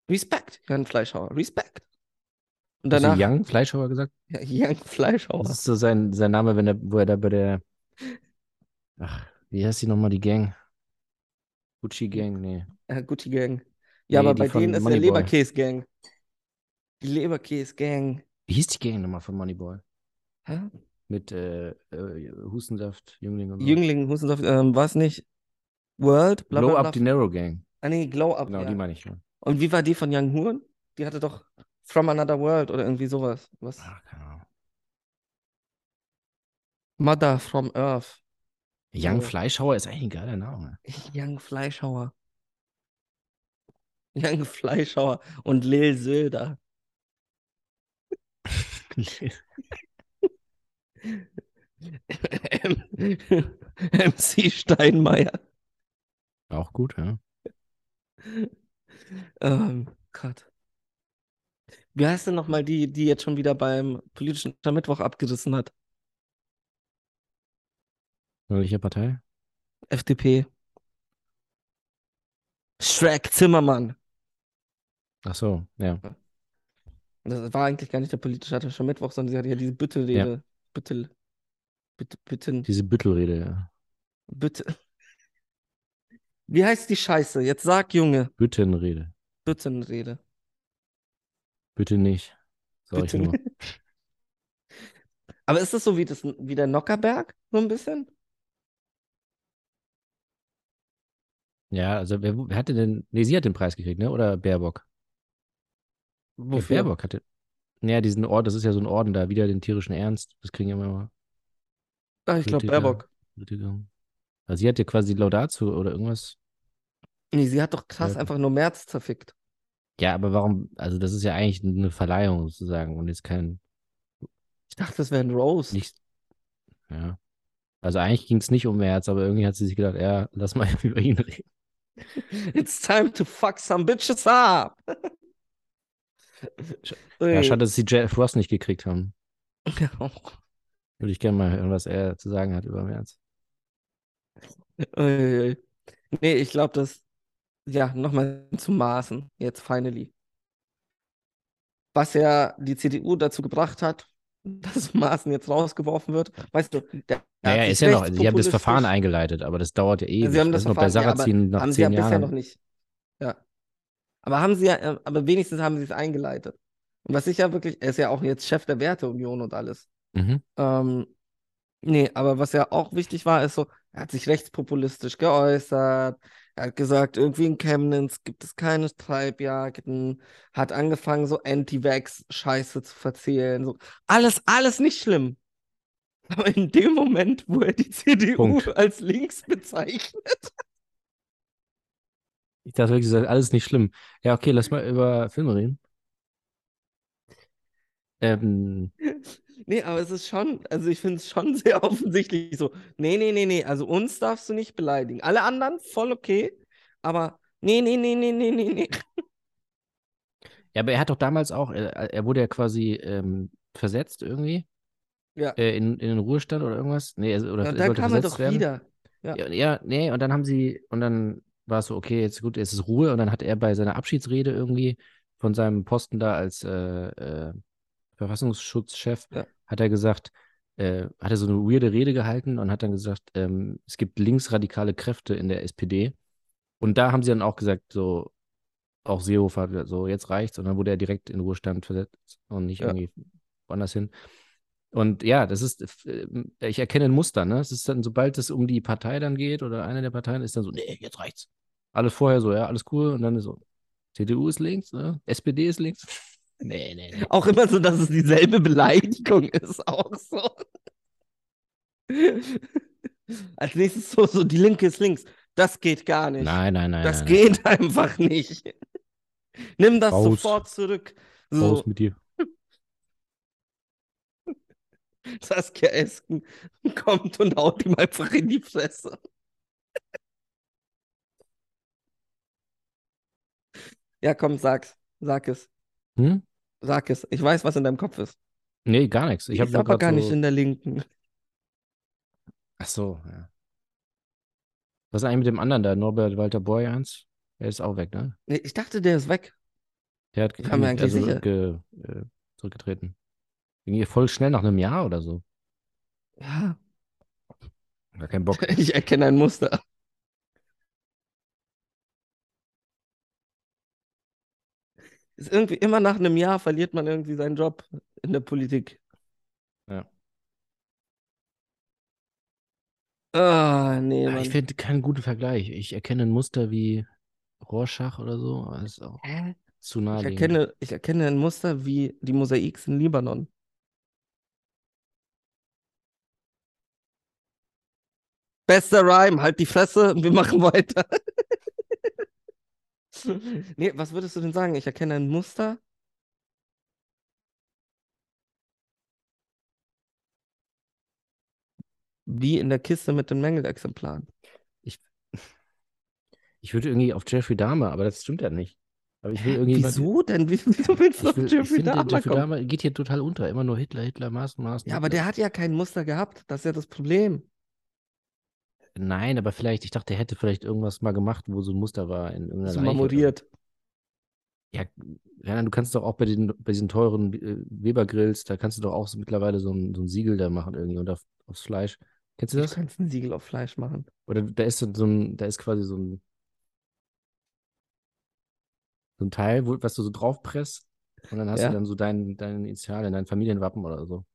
Respekt, Jan Fleischhauer, Respekt. Und Hast du danach, Young Fleischhauer gesagt? ja, Jan Fleischhauer. Das ist so sein, sein Name, wenn er, wo er da bei der, ach, wie heißt die nochmal, die Gang? Gucci Gang, nee. Äh, Gucci Gang. Ja, Nee, aber bei denen ist der. Leberkäse Gang. Die Leberkäse Gang. Wie hieß die Gang nochmal von Moneyboy? Hä? Mit äh, äh, Hustensaft, Jüngling und so. Jüngling, Hustensaft, ähm, war es nicht World? Bla, Blow bla, Up bla. the Narrow Gang. Ah, nee, Glow Up. Genau, ja. die meine ich. Ja. Und wie war die von Young Horn? Die hatte doch From Another World oder irgendwie sowas. Was? Ach, keine Ahnung. Mother from Earth. Young So. Fleischhauer ist eigentlich ein geiler Name. Young Fleischhauer. Young Fleischhauer und Lil Söder. MC Steinmeier. Auch gut, ja. Ähm, Gott. Wie heißt denn nochmal die, die jetzt schon wieder beim politischen Mittwoch abgerissen hat? Welche Partei? FDP. Shrek Zimmermann. Ach so, ja. Das war eigentlich gar nicht der politische Mittwoch, sondern sie hatte ja diese Büttelrede. Büttel. Bitte, bitten, Diese Büttelrede, ja. bitte. Wie heißt die Scheiße? Jetzt sag, Junge. Büttenrede. Büttenrede. Bitte nicht. Sag ich Bitte. nur. Aber ist das so wie, das, wie der Nockerberg? So ein bisschen? Ja, also wer, wer hatte denn. Nee, sie hat den Preis gekriegt, ne? Oder Baerbock? Ja, Wofür? Baerbock hatte. Naja, diesen Orden, das ist ja so ein Orden da, wieder den tierischen Ernst. Das kriegen ja immer Ah, ich glaube. Baerbock. Politiker. Also sie hat ja quasi Laudatio oder irgendwas. Nee, sie hat doch krass Ja. einfach nur März zerfickt. Ja, aber warum? Also das ist ja eigentlich eine Verleihung sozusagen und jetzt kein. Ich dachte, das wäre ein Rose. Nicht. Ja. Also eigentlich ging es nicht um März, aber irgendwie hat sie sich gedacht, ja, lass mal über ihn reden. It's time to fuck some bitches up. Ja, schade, dass sie Jeff Ross nicht gekriegt haben. Ja. Würde ich gerne mal hören, was er zu sagen hat über März. Nee, ich glaube, das, ja, nochmal zum Maßen, jetzt finally. Was ja die CDU dazu gebracht hat, dass Maaßen jetzt rausgeworfen wird. Weißt du, der, Naja, ist ja noch, sie haben das Verfahren eingeleitet, aber das dauert ja ewig. Sie haben das ist noch bei Verfahren, ja, Sarrazin nach haben sie ja zehn bisher Jahren. noch nicht. Ja. Aber haben sie ja, äh, aber wenigstens haben sie es eingeleitet. Und was ich ja wirklich, er ist ja auch jetzt Chef der Werteunion und alles. Mhm. Ähm, nee, aber was ja auch wichtig war, ist so, er hat sich rechtspopulistisch geäußert. Er hat gesagt, irgendwie in Chemnitz gibt es keine Treibjagden. Hat angefangen, so Anti-Vax-Scheiße zu verzählen. So. Alles, alles nicht schlimm. Aber in dem Moment, wo er die CDU Punkt. als links bezeichnet, Ich dachte wirklich, das ist alles nicht schlimm. Ja, okay, lass mal über Filme reden. Ähm, Nee, aber es ist schon, also ich finde es schon sehr offensichtlich so. Nee, nee, nee, nee, also uns darfst du nicht beleidigen. Alle anderen voll okay, aber nee, nee, nee, nee, nee, nee, nee. ja, aber er hat doch damals auch, er, er wurde ja quasi ähm, versetzt irgendwie Ja, äh, in, in den Ruhestand oder irgendwas. Nee, er, oder er dann sollte kam er versetzt doch werden. wieder. Ja. Ja, ja, nee, und dann haben sie, und dann war es so, okay, jetzt gut, jetzt ist Ruhe. Und dann hat er bei seiner Abschiedsrede irgendwie von seinem Posten da als äh, äh, Verfassungsschutzchef, Ja. hat er gesagt, äh, hat er so eine weirde Rede gehalten und hat dann gesagt, ähm, es gibt linksradikale Kräfte in der SPD. Und da haben sie dann auch gesagt, so, auch Seehofer so, jetzt reicht's. Und dann wurde er direkt in Ruhestand versetzt und nicht Ja. irgendwie woanders hin. Und ja, das ist, äh, ich erkenne ein Muster, ne? Es ist dann, sobald es um die Partei dann geht oder eine der Parteien ist dann so, nee, jetzt reicht's. Alles vorher so, ja, alles cool. Und dann ist so, CDU ist links, ne? SPD ist links. Nee, nee, nee. Auch immer so, dass es dieselbe Beleidigung ist, auch so. Als nächstes so, so, die Linke ist links. Das geht gar nicht. Nein, nein, nein. das nein, geht einfach nicht. Nimm das Raus. sofort zurück. nein. So, Raus mit dir. Saskia Esken kommt und haut ihm einfach in die Fresse. Ja, komm, sag's. Sag es. Hm? Sag es. Ich weiß, was in deinem Kopf ist. Nee, gar nichts. Ich habe aber gar nicht so, in der Linken. Ach so, ja. Was ist eigentlich mit dem anderen da, Norbert Walter Borjans? Der ist auch weg, ne? Nee, ich dachte, der ist weg. Der hat Ich war mir eigentlich also sicher. Ge, äh, zurückgetreten. Ging voll schnell nach einem Jahr oder so. Ja, Gar keinen Bock. ich erkenne ein Muster. Ist irgendwie immer nach einem Jahr verliert man irgendwie seinen Job in der Politik. Ja. Ah, nee, Ja, ich finde keinen guten Vergleich. Ich erkenne ein Muster wie Rorschach oder so. aber ist auch Hä? zu Ich erkenne, ich erkenne ein Muster wie die Mosaiks in Libanon. Bester Rhyme, halt die Fresse, wir machen weiter. Nee, was würdest du denn sagen? Ich erkenne ein Muster. Wie in der Kiste mit den Mängelexemplaren. Ich würde irgendwie auf Jeffrey Dahmer, aber das stimmt ja nicht. Aber ich will irgendwie. Wieso denn? Wie- Wieso willst du Ich, auf will, ich Jeffrey Dahmer Jeffrey kommen? Dahmer geht hier total unter. Immer nur Hitler, Hitler, Maßen, Maßen. Ja, aber der hat ja kein Muster gehabt. Das ist ja das Problem. Nein, aber vielleicht, ich dachte, er hätte vielleicht irgendwas mal gemacht, wo so ein Muster war in irgendeiner So marmoriert. Ja, ja, du kannst doch auch bei, den, bei diesen teuren äh, Weber-Grills, da kannst du doch auch so mittlerweile so ein, so ein Siegel da machen irgendwie und auf, aufs Fleisch. Kennst du Du das? kannst ein Siegel auf Fleisch machen. Oder da ist so ein, da ist quasi so ein, so ein Teil, wo, was du so draufpresst und dann hast Ja. du dann so dein, deine Initialien, dein Familienwappen oder so.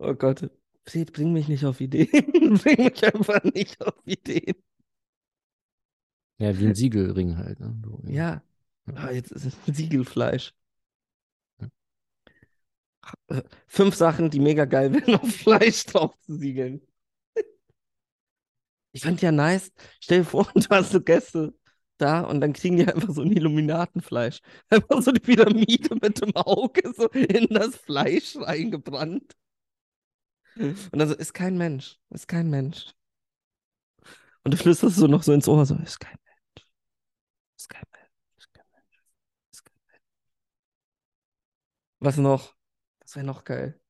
Oh Gott. Fred, bring mich nicht auf Ideen. bring mich einfach nicht auf Ideen. Ja, wie ein Siegelring halt. Ne? So, Ja. Ah, jetzt ist es Siegelfleisch. Äh, Fünf Sachen, die mega geil wären, auf Fleisch drauf zu siegeln. Ich fand ja nice. Stell dir vor, du hast so Gäste da und dann kriegen die einfach so ein Illuminatenfleisch. Einfach so die Pyramide mit dem Auge so in das Fleisch reingebrannt. Und dann so, ist kein Mensch, ist kein Mensch. Und du flüsterst so noch so ins Ohr, so, ist kein Mensch, ist kein Mensch, ist kein Mensch, ist kein Mensch. Was noch? Das wäre noch geil.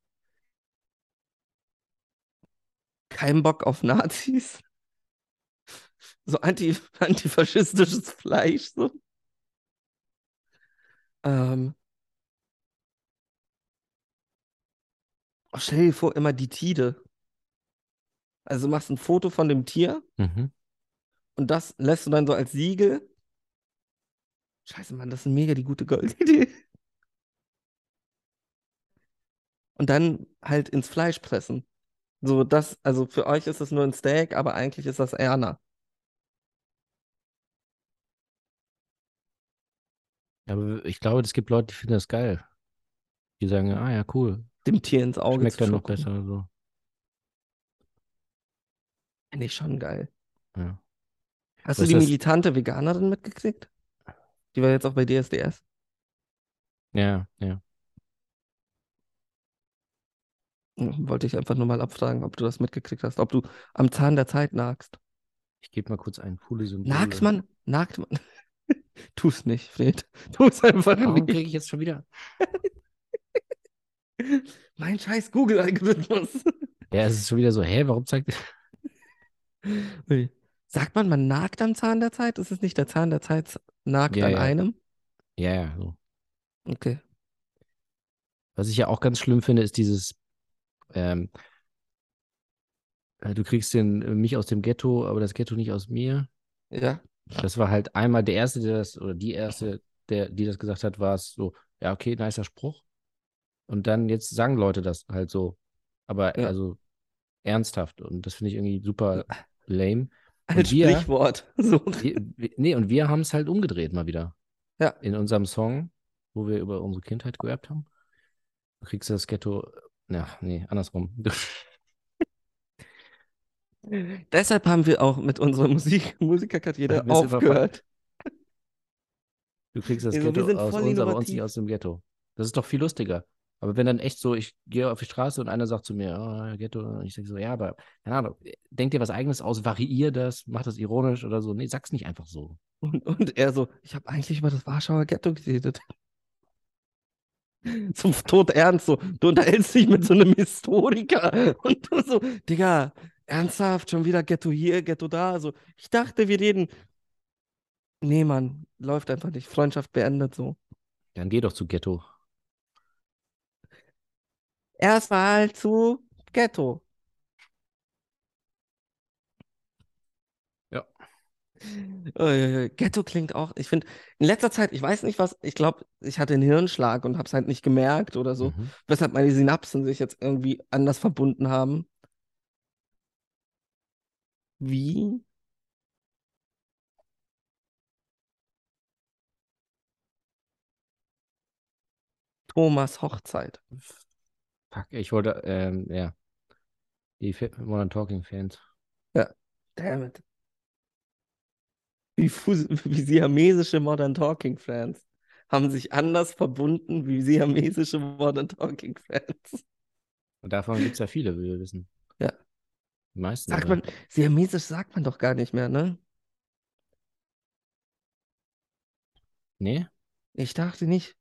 Kein Bock auf Nazis. So anti, antifaschistisches Fleisch, so. Ähm. Oh, stell dir vor, immer die Tide. Also du machst ein Foto von dem Tier Mhm. und das lässt du dann so als Siegel. Scheiße, Mann, das ist mega die gute Goldidee. Und dann halt ins Fleisch pressen. So, das, also für euch ist es nur ein Steak, aber eigentlich ist das Erna. Aber ich glaube, es gibt Leute, die finden das geil. Die sagen, ah ja, cool. Dem Tier ins Auge Schmeckt zu dann noch besser. So. Finde ich schon geil. Ja. Hast Was du die das- militante Veganerin mitgekriegt? Die war jetzt auch bei DSDS. ja, ja. Wollte ich einfach nur mal abfragen, ob du das mitgekriegt hast, ob du am Zahn der Zeit nagst. Ich gebe mal kurz ein Pule-Symbol. Nagt man? Nagt man? Tu's nicht, Fred. Tu's einfach Warum nicht. kriege ich jetzt schon wieder? Mein scheiß Google-Algorithmus. Ja, es ist schon wieder so, hä, warum zeigt. Sagt man, man nagt am Zahn der Zeit? Ist es nicht der Zahn der Zeit nagt Ja, an ja. einem? Ja, ja, so. Okay. Was ich ja auch ganz schlimm finde, ist dieses, ähm, äh, du kriegst den, äh, mich aus dem Ghetto, aber das Ghetto nicht aus mir. Ja. Das war halt einmal der Erste, der das, oder die Erste, der, die das gesagt hat, war es so, ja, okay, nicer Spruch. Und dann jetzt sagen Leute das halt so. Aber Ja. also ernsthaft. Und das finde ich irgendwie super lame. Als wir- Sprichwort. So. Wir, nee, und wir haben es halt umgedreht mal wieder. Ja. In unserem Song, wo wir über unsere Kindheit gerappt haben. Du kriegst das Ghetto, ja, nee, andersrum. Deshalb haben wir auch mit unserer Musik, Musikerkarriere aufgehört. du kriegst das Also, Ghetto aus uns, aber uns nicht aus dem Ghetto. Das ist doch viel lustiger. Aber wenn dann echt so, ich gehe auf die Straße und einer sagt zu mir, oh, Ghetto, und ich sage so, ja, aber, keine Ahnung, denk dir was Eigenes aus, variier das, mach das ironisch oder so. Nee, sag's nicht einfach so. Und, und er so, ich habe eigentlich über das Warschauer Ghetto geredet. Zum Tod ernst, so, du unterhältst dich mit so einem Historiker und du so, Digga, ernsthaft, schon wieder Ghetto hier, Ghetto da. So, ich dachte, wir reden. Nee, Mann, läuft einfach nicht. Freundschaft beendet so. Dann geh doch zu Ghetto. Erstmal zu Ghetto. Ja. Äh, Ghetto klingt auch, ich finde, in letzter Zeit, ich weiß nicht was, ich glaube, ich hatte einen Hirnschlag und habe es halt nicht gemerkt oder so, Mhm. weshalb meine Synapsen sich jetzt irgendwie anders verbunden haben. Wie? Thomas Hochzeit. Fuck, ich wollte, ähm, ja. Die Modern Talking Fans. Damn it. Wie, Fus wie siamesische Modern Talking Fans haben sich anders verbunden wie siamesische Modern Talking Fans. Und davon gibt es ja viele, wie wir wissen. Ja. Die meisten. Sagt man, siamesisch sagt man doch gar nicht mehr, ne? Nee? Ich dachte nicht.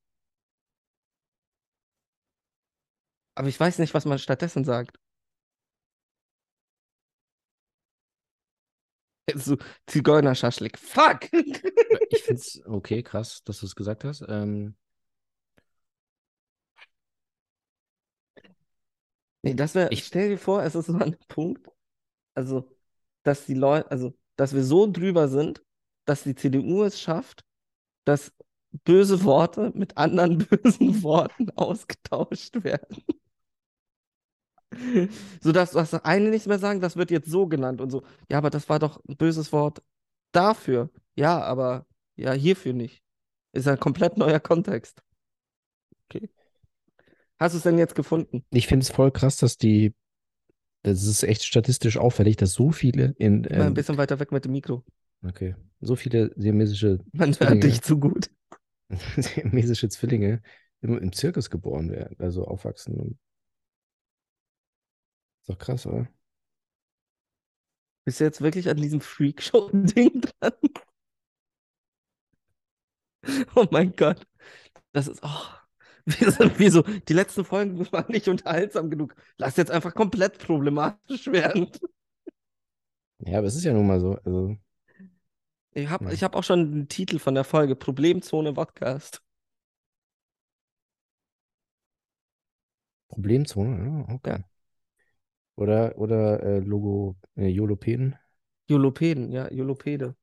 Aber ich weiß nicht, was man stattdessen sagt. So, Zigeuner-Schaschlik. Fuck! Ich finde es okay, krass, dass du es gesagt hast. Ähm, Nee, das wäre, Ich- stell dir vor, es ist so ein Punkt, also, dass die Leute, also, dass wir so drüber sind, dass die CDU es schafft, dass böse Worte mit anderen bösen Worten ausgetauscht werden. So dass das eine nicht mehr sagen, das wird jetzt so genannt und so. Ja, aber das war doch ein böses Wort dafür. Ja, aber ja, hierfür nicht. Ist ein komplett neuer Kontext. Okay. Hast du es denn jetzt gefunden? ich finde es voll krass, dass die, das ist echt statistisch auffällig, dass so viele in, Mal ein ähm, bisschen weiter weg mit dem Mikro. okay, so viele siamesische, Man hört Zwillinge. dich zu gut. siamesische Zwillinge im, im Zirkus geboren werden, also aufwachsen. Und Ist doch krass, oder? Bist du jetzt wirklich an diesem Freakshow-Ding dran? Oh mein Gott. Das ist, oh, wir sind wie so, die letzten Folgen waren nicht unterhaltsam genug. Lass jetzt einfach komplett problematisch werden. Ja, aber es ist ja nun mal so. Also, Ich habe Ja. ich hab auch schon den Titel von der Folge, Problemzone Podcast. Problemzone, ja, okay. Ja. Oder, oder äh, Logo, äh, Jolopäden. Jolopäden, ja, Jolopede.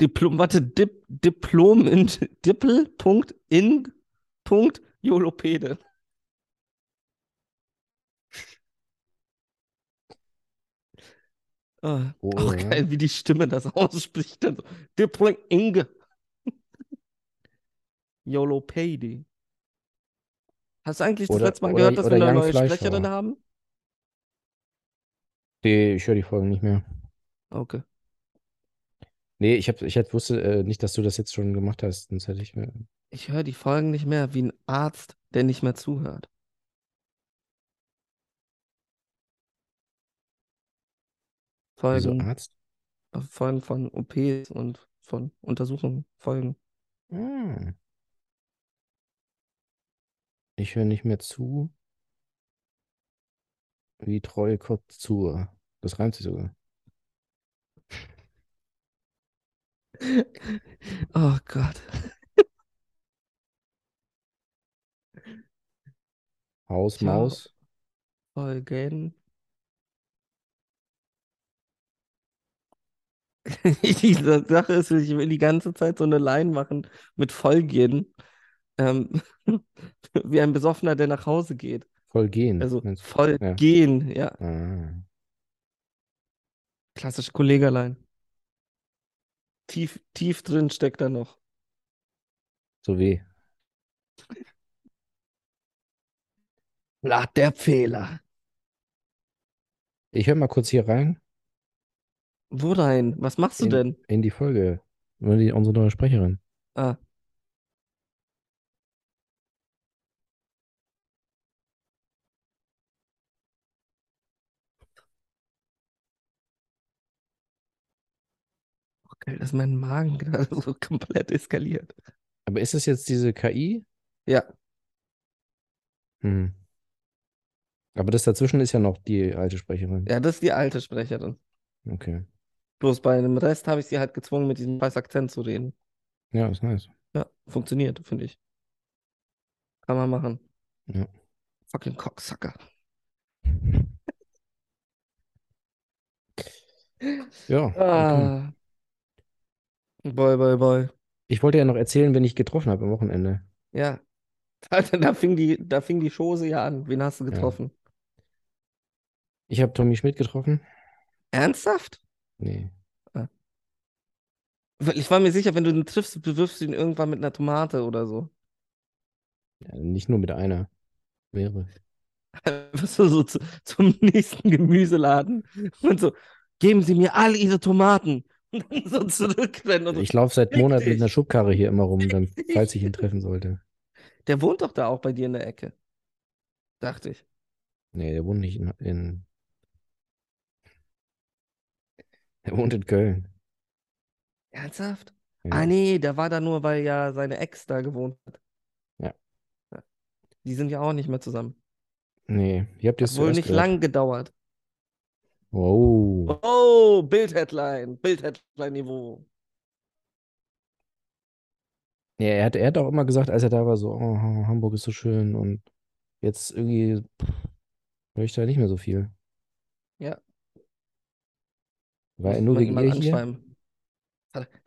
Diplom, warte, Dip, Diplom in Dippel, Punkt, in, Punkt, Jolopede. Oh, Oh, auch ja. geil, wie die Stimme das ausspricht. Dann so, Dippling Inge. Jolopede. Hast du eigentlich das Oder- letzte Mal oder- gehört, dass wir oder eine Young neue Fleischhauer. Sprecherin haben? Nee, ich höre die Folgen nicht mehr. Okay. Nee, ich, hab, ich hätte wusste äh, nicht, dass du das jetzt schon gemacht hast. Sonst hätte ich mir. Ich höre die Folgen nicht mehr wie ein Arzt, der nicht mehr zuhört. Wieso Folgen, Arzt? Folgen von OPs und von Untersuchungen, Folgen. Hm. Ich höre nicht mehr zu. Wie treue Kotzur. Das reimt sich sogar. Oh Gott. Haus. Maus. Folgen. Die Sache ist, ich will die ganze Zeit so eine Line machen mit Folgen. Ähm, wie ein Besoffener, der nach Hause geht. Voll gehen. Also meinst du? Folgen, ja. Ah. Klassische Kollegerlein. Tief, tief drin steckt er noch. So weh. Blatt der Fehler. Ich höre mal kurz hier rein Wo rein? Was machst du in, denn? in die Folge. Unsere neue Sprecherin. Ah. Dass mein Magen gerade so komplett eskaliert. Aber ist es jetzt diese KI? Ja, Hm. Aber das dazwischen ist ja noch die alte Sprecherin. ja, das ist die alte Sprecherin. Okay. Bloß bei dem Rest habe ich sie halt gezwungen, mit diesem scheiß Akzent zu reden. Ja, ist nice. Ja, funktioniert, finde ich. Kann man machen. Ja. Fucking Cocksucker. Ja. Ah. Boy, boy, boy. Ich wollte ja noch erzählen, wen ich getroffen habe am Wochenende. Ja. Da, da fing die, da fing die Chose ja an. Wen hast du Ja. getroffen? Ich habe Tommy Schmidt getroffen. Ernsthaft? Nee. Weil Ich war mir sicher, wenn du ihn triffst, bewirfst du ihn irgendwann mit einer Tomate oder so. Ja, nicht nur mit einer. Wäre. Wirst du so zu, zum nächsten Gemüseladen und so, geben Sie mir all Ihre Tomaten. Und dann so zurückrennen und so. Ich laufe seit Monaten mit einer Schubkarre hier immer rum, dann, falls ich ihn treffen sollte. Der wohnt doch da auch bei dir in der Ecke. Dachte ich. Nee, der wohnt nicht in, in. Er wohnt in Köln. Ernsthaft? Ja. Ah, nee, der war da nur, weil ja seine Ex da gewohnt hat. Ja. Die sind ja auch nicht mehr zusammen. Nee, ihr habt es wohl nicht gehört. lang gedauert. Wow. Oh, Bild-Headline. Bild-Headline-Niveau. Ja, er hat, er hat auch immer gesagt, als er da war, so, oh, Hamburg ist so schön und jetzt irgendwie pff, höre ich da nicht mehr so viel. Ja. War er nur wegen ihr hier?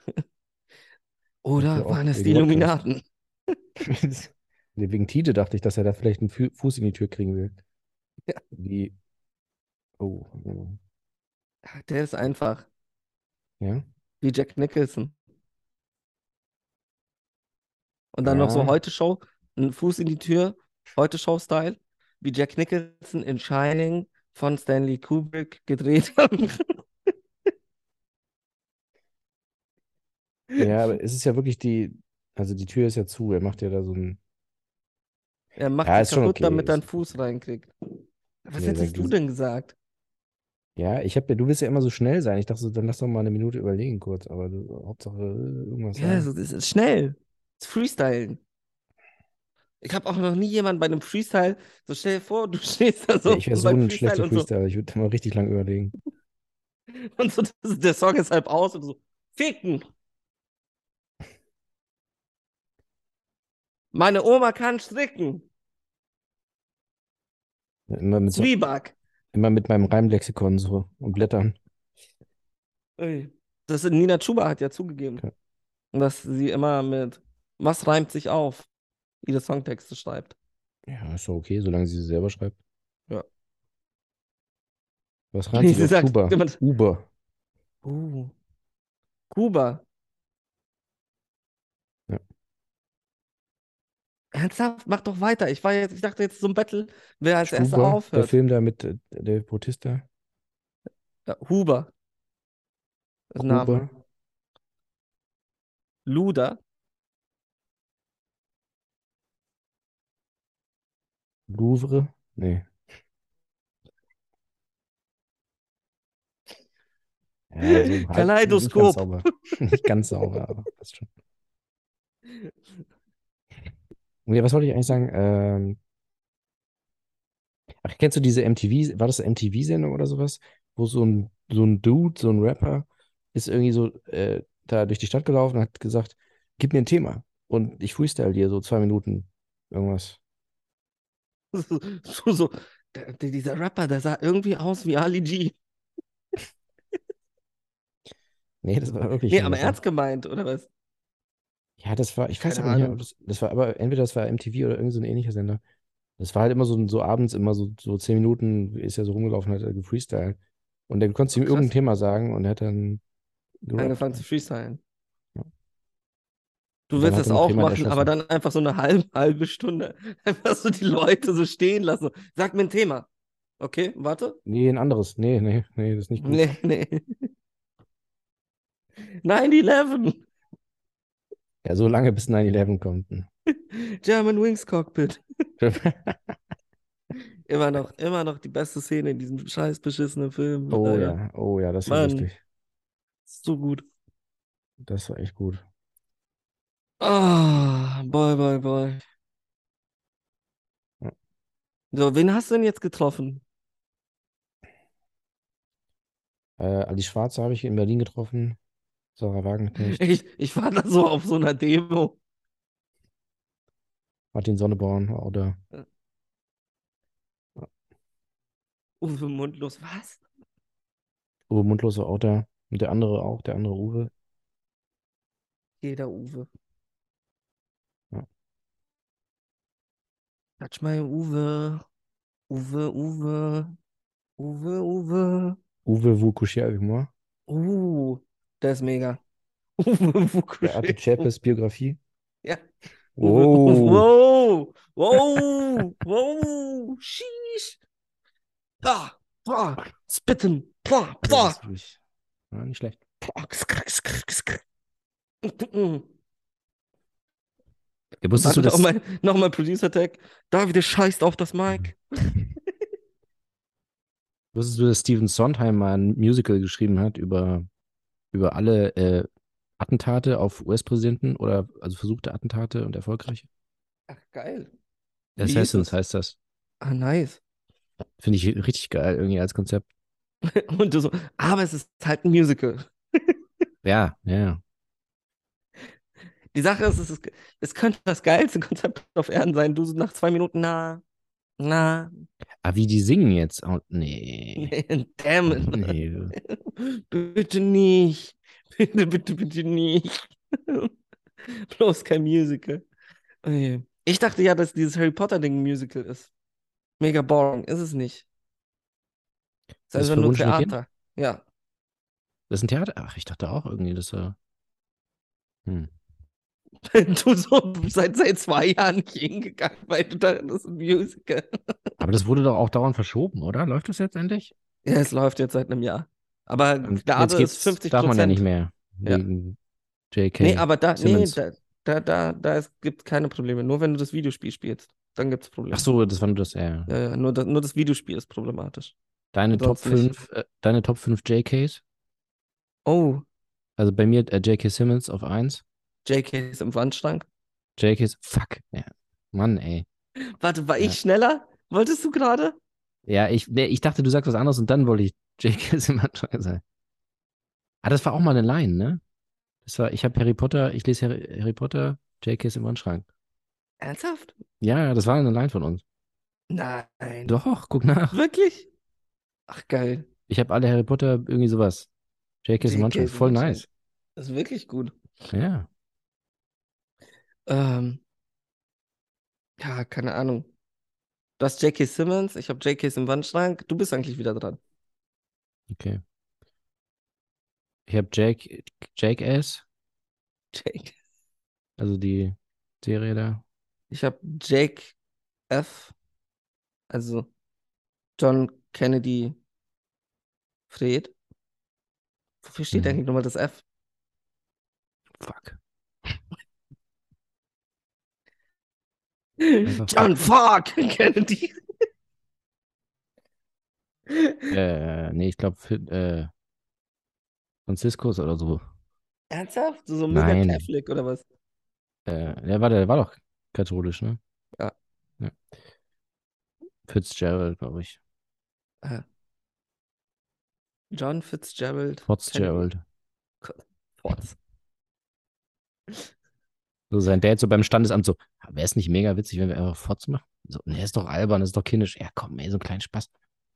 Oder waren es die. Illuminaten? Wegen Tite dachte ich, dass er da vielleicht einen Fu- Fuß in die Tür kriegen will. Ja. Wie. Oh. oh. Der ist einfach Ja. wie Jack Nicholson. Und dann noch so Ja. Heute-Show, ein Fuß in die Tür, Heute-Show-Style, wie Jack Nicholson in Shining von Stanley Kubrick gedreht haben. Ja, aber es ist ja wirklich die. Also die Tür ist ja zu. Er macht ja da so ein. Er macht Ja, schon kaputt, okay, damit er einen Fuß reinkriegt. Was Nee, hättest du- denn gesagt? Ja, ich hab ja, du willst ja immer so schnell sein. Ich dachte so, dann lass doch mal eine Minute überlegen kurz, aber du, Hauptsache irgendwas Ja, sagen. so, das ist schnell. Das Freestylen. Ich habe auch noch nie jemanden bei einem Freestyle, so stell dir vor, du stehst da so Ja, ich wäre so ein schlechter und so. Ich würde immer richtig lang überlegen. und so, das, der Song ist halb aus und so, ficken. Meine Oma kann stricken. Zwieback. Immer mit meinem Reimlexikon so und Blättern. Ey. Das Nina Chuba hat ja zugegeben, Okay. dass sie immer mit Was reimt sich auf ihre Songtexte schreibt. Ja, ist doch okay, solange sie sie selber schreibt. Ja. Was reimt Sie sich auf Kuba? immer- Uber. Uh. Kuba. Ernsthaft? Mach doch weiter. Ich war jetzt, ich dachte jetzt so ein Battle, wer als erster Schuber, der aufhört. Film da mit äh, Dave Bautista. Ja, Huber. Das ist Name. Luda. Louvre. Nee. Ja, so Kaleidoskop. Nicht ganz sauber, nicht ganz sauber aber passt schon. Was wollte ich eigentlich sagen? Ähm, ach, kennst du diese MTV, war das eine MTV-Sendung oder sowas? Wo so ein, so ein Dude, so ein Rapper, ist irgendwie so äh, da durch die Stadt gelaufen und hat gesagt, gib mir ein Thema. Und ich freestyle dir so zwei Minuten irgendwas. So, so. Der, dieser Rapper, der sah irgendwie aus wie Ali G. Nee, das war wirklich. Nee, aber ernst gemeint, oder was? Ja, das war, ich weiß aber nicht, das, das war aber entweder das war MTV oder irgend so ein ähnlicher Sender. Das war halt immer so, so abends, immer so, so zehn Minuten, ist er so rumgelaufen, hat er gefreestylt. Und dann konntest du ihm irgendein Thema sagen und er hat dann gerappt. Angefangen zu freestylen. Ja. Du willst das auch machen, aber dann einfach so eine halbe, halbe Stunde. Einfach so die Leute so stehen lassen. Sag mir ein Thema. Okay, warte. Nee, ein anderes. Nee, nee, nee, das ist nicht gut. Nee, nee. 9-11. Ja, so lange bis 9-11 kommt. German Wings Cockpit. Immer noch, immer noch die beste Szene in diesem scheiß beschissenen Film. Oh Alter. ja, oh ja, das war Mann. lustig. So gut. Das war echt gut. Ah, boy, boy, boy. Ja. So, wen hast du denn jetzt getroffen? Äh, Ali Schwarze habe ich in Berlin getroffen. Sarah Wagenknecht, Ich, ich war da so auf so einer Demo. Martin Sonneborn auch da. Uwe Mundlos, was? Uwe Mundlos war auch da. Und der andere auch, der andere Uwe. Jeder Uwe. Ja. Touch my Uwe. Uwe, Uwe. Uwe, Uwe. Uwe moi. Uh, der ist mega. Uwe. Arte Chapes Biografie. Ja. Wow. Wow. Wow. Wow. Sheesh. Ah, ah, spitten. Das ist wirklich, ja, nicht schlecht. Ja, wusstest du, dass, Nochmal, nochmal Producer-Tag. David scheißt auf das Mic. wusstest du, dass Stephen Sondheim mal ein Musical geschrieben hat über, über alle äh, Attentate auf US-Präsidenten oder also versuchte Attentate und erfolgreiche? Ach, geil. Assassins heißt das. Ah, nice. Finde ich richtig geil irgendwie als Konzept. Und du so, aber es ist halt ein Musical. Ja, ja. Die Sache ist, es, ist, es könnte das geilste Konzept auf Erden sein. Du so nach zwei Minuten, na, na, Aber wie die singen jetzt? Oh, nee. damn it. Nee. Bitte nicht. Bitte, bitte, bitte nicht. Bloß kein Musical. Okay. Ich dachte ja, dass dieses Harry Potter-Ding ein Musical ist. Mega boring. Ist es nicht. Ist Das einfach nur verwunschene Kind? Theater. Ja. Das ist ein Theater? Ach, ich dachte auch irgendwie, das war. Hm. Du so seit, seit zwei Jahren nicht hingegangen, weil du dachtest, das Musical. Aber das wurde doch auch dauernd verschoben, oder? Läuft das jetzt endlich? Ja, es läuft jetzt seit einem Jahr. Aber geht's, ist 50 darf man ja nicht mehr. Ja. Wegen JK. Nee, aber da, nee, da, da, da, da es gibt keine Probleme. Nur wenn du das Videospiel spielst. Dann gibt es Probleme. Ach so, das war nur das, ja. Ja, ja, nur, das, nur das Videospiel ist problematisch. Deine Top Ansonsten nicht. 5, äh, deine Top 5 JKs? Oh, Also bei mir äh, J.K. Simmons auf 1. JK ist im Wandschrank. JKs, fuck. Ja. Mann, ey. Warte, war Ja. ich schneller? Wolltest du gerade? Ja, ich, nee, ich dachte, du sagst was anderes und dann wollte ich J.K. Simmons sagen. Ah, das war auch mal eine Line, ne? Das war, ich habe Harry Potter, ich lese Harry, Harry Potter, J.K. ist im Wandschrank. Ernsthaft? Ja, das war eine Line von uns. Nein. Doch, guck nach. Wirklich? Ach, geil. Ich habe alle Harry Potter, irgendwie sowas. J.K. ist im JK Wandschrank, ist im voll Wandschrank. nice. Das ist wirklich gut. Ja. Ähm, ja, keine Ahnung. Du hast J.K. Simmons, ich habe J.K.s im Wandschrank. Du bist eigentlich wieder dran. Okay. Ich habe Jake, Jackass, Jake. also die Serie da. Ich habe Jake F. Also John Kennedy Fred. Wofür steht Mhm. eigentlich nochmal das F? Fuck. John Fuck Kennedy. Äh, nee, ich glaube, äh, Franziskus oder so. Ernsthaft? So, so mega Nein. Catholic oder was? Äh, der war, der war doch katholisch, ne? Ja. ja. Fitzgerald, glaube ich. John Fitzgerald. Fitzgerald. Kennedy. So sein Dad so beim Standesamt so, wäre es nicht mega witzig, wenn wir einfach Fotz machen? So, ne, ist doch albern, ist doch kindisch. Ja, komm, ey, so einen kleinen Spaß.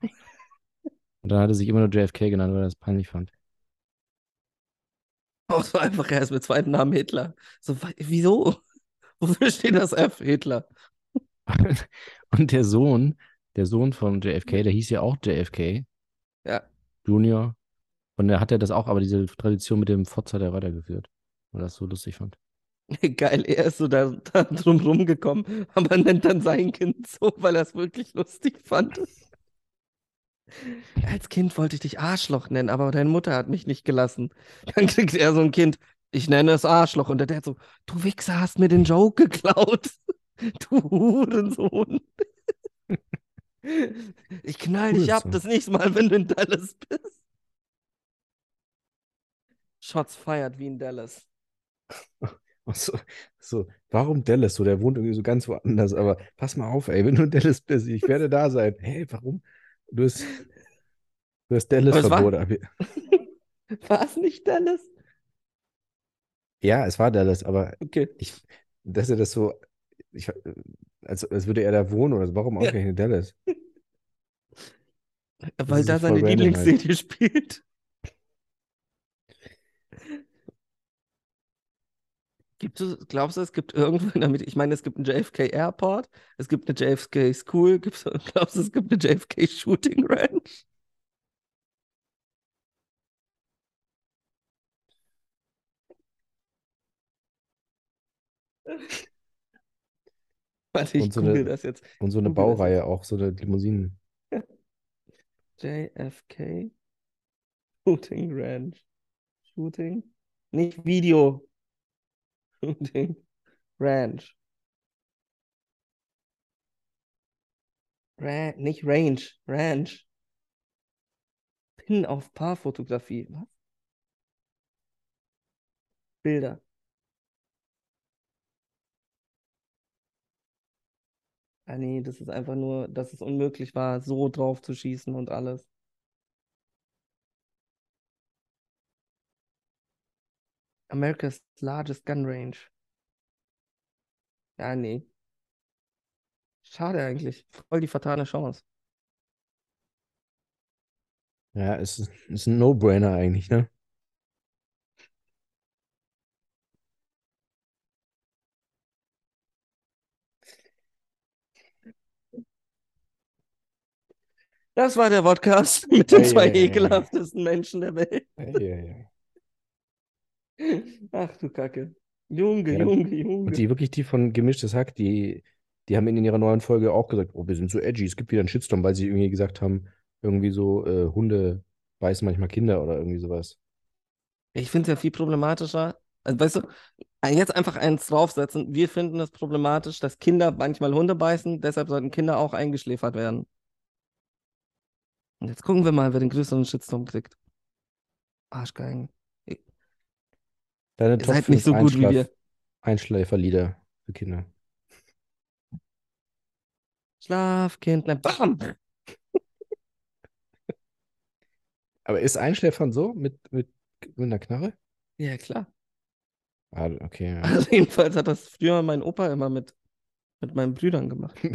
Und dann hat er sich immer nur JFK genannt, weil er das peinlich fand. Auch so einfach, er ist mit zweiten Namen Hitler. So, wieso? Wofür steht das F? Hitler. Und der Sohn, der Sohn von JFK, der hieß ja auch JFK Ja. Junior. Und da hat er das auch, aber diese Tradition mit dem Fotz hat er weitergeführt. Weil er das so lustig fand. Geil, er ist so da, da drum rumgekommen, aber nennt dann sein Kind so, weil er es wirklich lustig fand. Als Kind wollte ich dich Arschloch nennen, aber deine Mutter hat mich nicht gelassen. Dann kriegt er so ein Kind, ich nenne es Arschloch. Und der Dad so, du Wichser hast mir den Joke geklaut. Du Hurensohn. Ich knall dich ab das nächste Mal, wenn du in Dallas bist. Shots feiert wie in Dallas. So, so, warum Dallas? So, der wohnt irgendwie so ganz woanders, aber pass mal auf, ey, wenn du in Dallas bist, ich werde da sein. Hey, warum? Du hast, du hast Dallas-Verbot. War es nicht Dallas? Ja, es war Dallas, aber Okay. ich, dass er das so, ich, als, als würde er da wohnen oder so, warum Ja. ausgerechnet Dallas? Weil da seine halt. Lieblingsserie spielt. Gibt es, glaubst du, es gibt irgendwo in ich meine, es gibt einen JFK Airport, es gibt eine JFK School, gibt's, glaubst du, es gibt eine JFK Shooting Range? Warte, ich Und so google eine- das jetzt. Und so eine Google das Baureihe auch, so eine Limousinen. JFK Shooting Range. Shooting? Nicht Video. Shooting Range. Ra nicht Range, Range. Pin auf Paarfotografie. Was? Bilder. Ah nee, das ist einfach nur, dass es unmöglich war, so drauf zu schießen und alles. America's largest gun range. Ja, nee. Schade eigentlich. Voll die fatale Chance. Ja, es ist, ist ein No-Brainer eigentlich, ne? Das war der Podcast mit den Ei, zwei ei, ei, ei. ekelhaftesten Menschen der Welt. Ach du Kacke. Junge, Ja, Junge, Und Junge. die wirklich, die von Gemischtes Hack, die, die haben in ihrer neuen Folge auch gesagt, oh, wir sind so edgy, es gibt wieder einen Shitstorm, weil sie irgendwie gesagt haben, irgendwie so, äh, Hunde beißen manchmal Kinder oder irgendwie sowas. Ich finde es ja viel problematischer. Also, weißt du, jetzt einfach eins draufsetzen. Wir finden es problematisch, dass Kinder manchmal Hunde beißen, deshalb sollten Kinder auch eingeschläfert werden. Und jetzt gucken wir mal, wer den größeren Shitstorm kriegt. Arschgeigen. Deine Ihr seid nicht so gut wie wir. Einschläferlieder für Kinder. Schlaf, Kindlein. Bam! Aber ist Einschläfern so mit, mit, mit einer Knarre? Ja, klar. Ah, okay. Ja. Also jedenfalls hat das früher mein Opa immer mit, mit meinen Brüdern gemacht.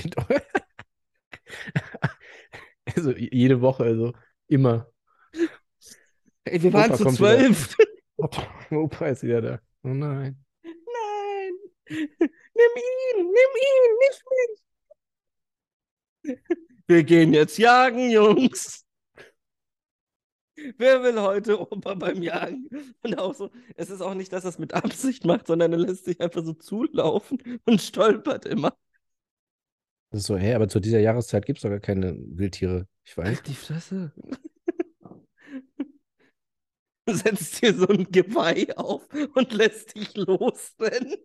Also jede Woche, also immer. Ey, wir waren Opa zu kommt wieder. Opa ist wieder da. Oh nein. Nein! Nimm ihn! Nimm ihn! Nicht mich! Wir gehen jetzt jagen, Jungs! Wer will heute Opa beim Jagen? Und auch so, es ist auch nicht, dass er es mit Absicht macht, sondern er lässt sich einfach so zulaufen und stolpert immer. Das ist so, hä, aber zu dieser Jahreszeit gibt es doch gar keine Wildtiere. Ich weiß. Halt die Fresse. Du setzt dir so ein Geweih auf und lässt dich losrennen.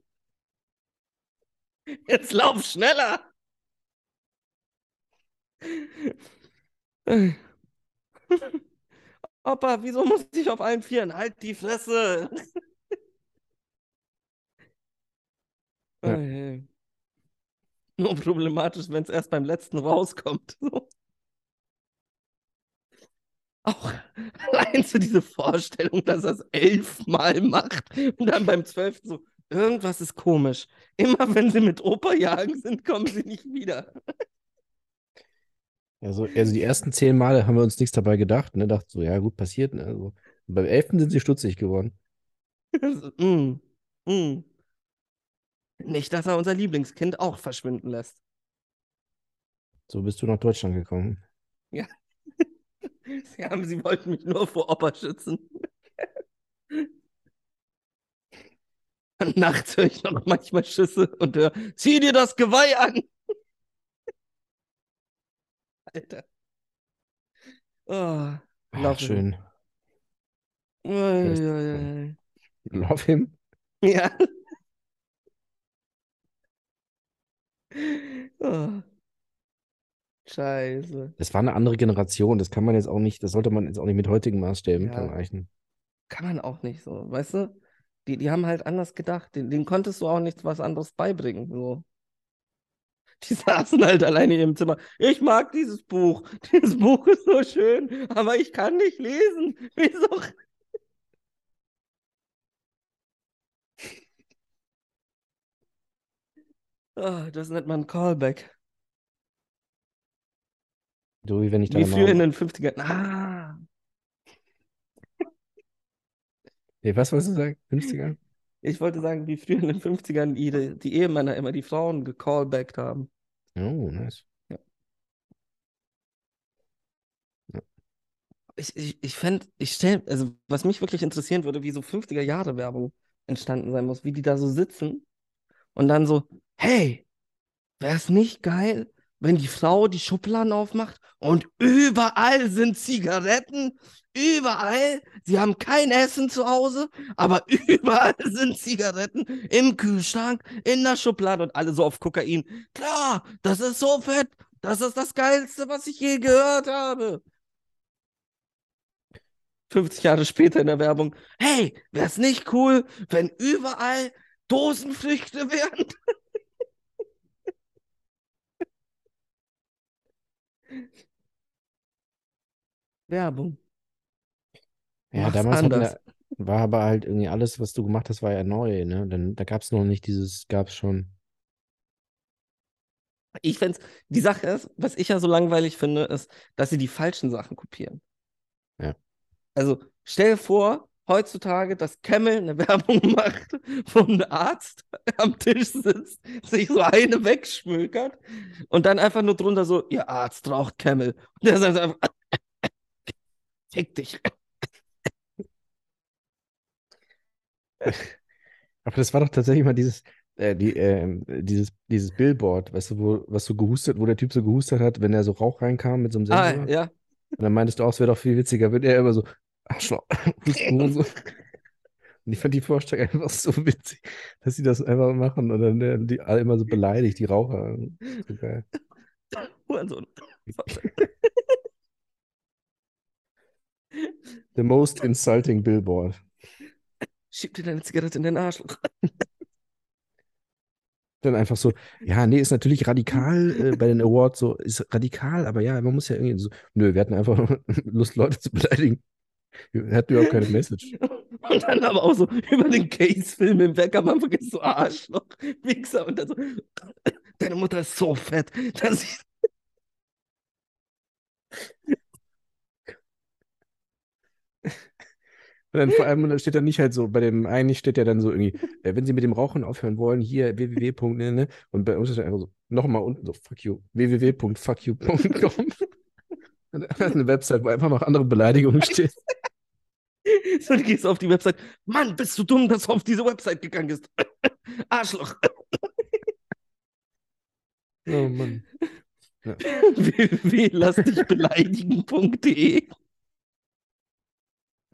Jetzt lauf schneller! Opa, wieso muss ich auf allen Vieren? Halt die Fresse! Ja. Nur problematisch, wenn es erst beim letzten rauskommt. So. Auch allein so diese Vorstellung, dass er es elfmal macht und dann beim zwölften so, irgendwas ist komisch. Immer wenn sie mit Opa jagen sind, kommen sie nicht wieder. Also, also die ersten zehn Male haben wir uns nichts dabei gedacht, ne? Dachten so, ja, gut, passiert. Ne? Also, beim elften sind sie stutzig geworden. Mm, mm. Nicht, dass er unser Lieblingskind auch verschwinden lässt. So bist du nach Deutschland gekommen. Sie, haben, sie wollten mich nur vor Opa schützen. Nachts höre ich noch manchmal Schüsse und höre, zieh dir das Geweih an. Alter. Oh, Ach, schön. Ui. Love him. Ja. Oh. Scheiße. Das war eine andere Generation. Das kann man jetzt auch nicht, das sollte man jetzt auch nicht mit heutigen Maßstäben Ja. vergleichen. Kann man auch nicht so, weißt du? Die, die haben halt anders gedacht. Den, denen konntest du auch nichts was anderes beibringen. So. Die saßen halt alleine im Zimmer. Ich mag dieses Buch. Dieses Buch ist so schön, aber ich kann nicht lesen. Wieso? Ah, das nennt man Callback. Wie wenn ich Wie deine früher in Mama. den 50ern. Ah, Nee, was wolltest du sagen? 50er? ich wollte sagen, wie früher in den 50ern die, die Ehemänner immer die Frauen gecallbackt haben. Oh, nice. Ich, ich, ich fände, ich stell, also was mich wirklich interessieren würde, wie so 50er Jahre Werbung entstanden sein muss, wie die da so sitzen und dann so, hey, wäre es nicht geil, wenn die Frau die Schubladen aufmacht und überall sind Zigaretten, überall, sie haben kein Essen zu Hause, aber überall sind Zigaretten im Kühlschrank, in der Schublade und alle so auf Kokain. Klar, das ist so fett, das ist das Geilste, was ich je gehört habe. 50 Jahre später in der Werbung, hey, wäre es nicht cool, wenn überall Dosenfrüchte wären? Werbung. Ja, Mach's damals wir, war aber halt irgendwie alles, was du gemacht hast, war ja neu, ne? Dann, da gab es noch nicht dieses, gab es schon. Ich find's, die Sache ist, was ich ja so langweilig finde, ist, dass sie die falschen Sachen kopieren. Ja. Also stell dir vor, heutzutage, dass Camel eine Werbung macht, wo ein Arzt am Tisch sitzt, sich so eine wegschmökert und dann einfach nur drunter so, ihr Arzt raucht Camel. Und der sagt einfach, fick dich. Aber das war doch tatsächlich mal dieses, äh, die, ähm, dieses, dieses Billboard, weißt du, wo, was so gehustet, wo der Typ so gehustet hat, wenn er so Rauch reinkam mit so einem Ah, Sensor. ja. Und dann meintest du auch, es wäre doch viel witziger, wenn er immer so, Arschloch, und ich fand die Vorstellung einfach so witzig, dass sie das einfach machen und dann werden die alle immer so beleidigt, die Raucher. So geil. Hurensohn. The most insulting billboard. Schieb dir deine Zigarette in den Arschloch. Dann einfach so, ja, nee, ist natürlich radikal äh, bei den Awards so, ist radikal, aber ja, man muss ja irgendwie so, nö, wir hatten einfach Lust, Leute zu beleidigen. Hatten überhaupt keine Message. Und dann aber auch so über den Case-Film im Anfang ist so Arschloch, Wichser und dann so, deine Mutter ist so fett, dass ich. Und dann vor allem, und dann steht da nicht halt so, bei dem einen steht ja dann so irgendwie, äh, wenn Sie mit dem Rauchen aufhören wollen, hier www. Ne, ne, und bei uns ist dann einfach so, nochmal unten so, fuck you, www.fuckyou.com. Das ist eine Website, wo einfach noch andere Beleidigungen stehen. So, du gehst auf die Website. Mann, bist du dumm, dass du auf diese Website gegangen bist? Arschloch. Oh Mann. www.lassdichbeleidigen.de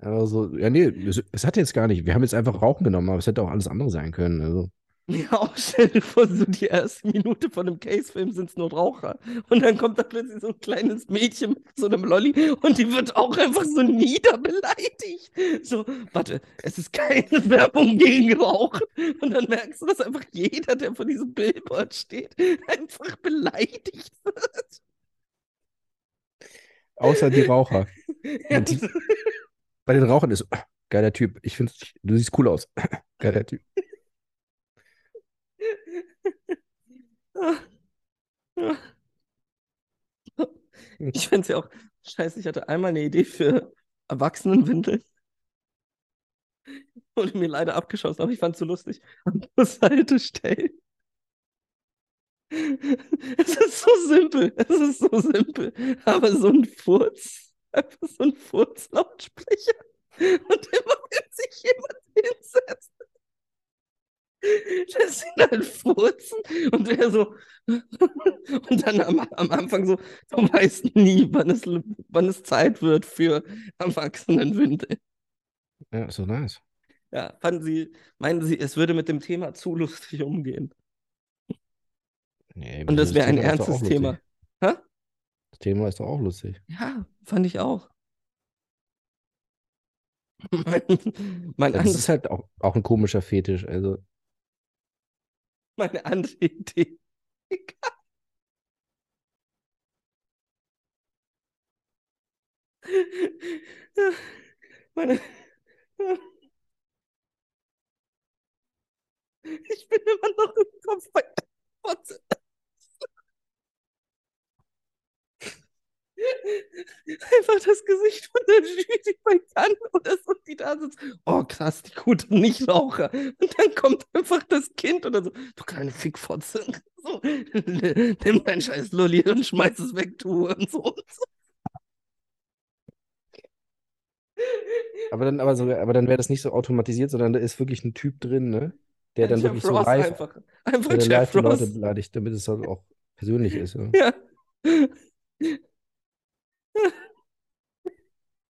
Aber so, ja, nee, es, es hat jetzt gar nicht, wir haben jetzt einfach Rauchen genommen, aber es hätte auch alles andere sein können. Also. Ja, auch stell dir vor, so die erste Minute von einem Case-Film sind es nur Raucher. Und dann kommt da plötzlich so ein kleines Mädchen mit so einem Lolli und die wird auch einfach so niederbeleidigt. So, warte, es ist keine Werbung gegen Rauchen. Und dann merkst du, dass einfach jeder, der vor diesem Billboard steht, einfach beleidigt wird. Außer die Raucher. Ja, die- Bei den Rauchern ist "Ah, geiler Typ, ich finde, du siehst cool aus. geiler Typ. Ich fände es ja auch scheiße, ich hatte einmal eine Idee für Erwachsenenwindeln. Wurde mir leider abgeschossen, aber ich fand es so lustig. An Bushaltestellen. Es ist so simpel, es ist so simpel. Aber so ein Furz, einfach so ein Furzlautsprecher. Und immer wenn sich jemand hinsetzt, lässt ihn halt furzen und der so. Und dann am, am Anfang so, du weißt nie, wann es, wann es Zeit wird für Erwachsenenwindel. Ja, so nice. Ja, fanden Sie, meinen Sie, es würde mit dem Thema zu lustig umgehen? Nee, Und das wäre ein Thema ernstes. Thema. Hä? Das Thema ist doch auch lustig. Ja, fand ich auch. Mein, mein Das anderes, ist halt auch, auch ein komischer Fetisch. Also, meine andere Idee. Meine. Ich bin immer noch im Kopf bei Einfach das Gesicht von der Jury bei Cannes oder so, die da sitzt. Oh, krass, die gute Nichtraucher. Und dann kommt einfach das Kind oder so. Du kleine Fickfotze. So, nimm dein scheiß Lolli und schmeiß es weg, du und so. Und so. aber dann, aber so, aber dann wäre das nicht so automatisiert, sondern da ist wirklich ein Typ drin, ne? Der dann Jeff wirklich so Ross live, Einfach, einfach der dann live Jeff die Leute Ross. beleidigt, damit es halt auch persönlich ist. Ja. Ja.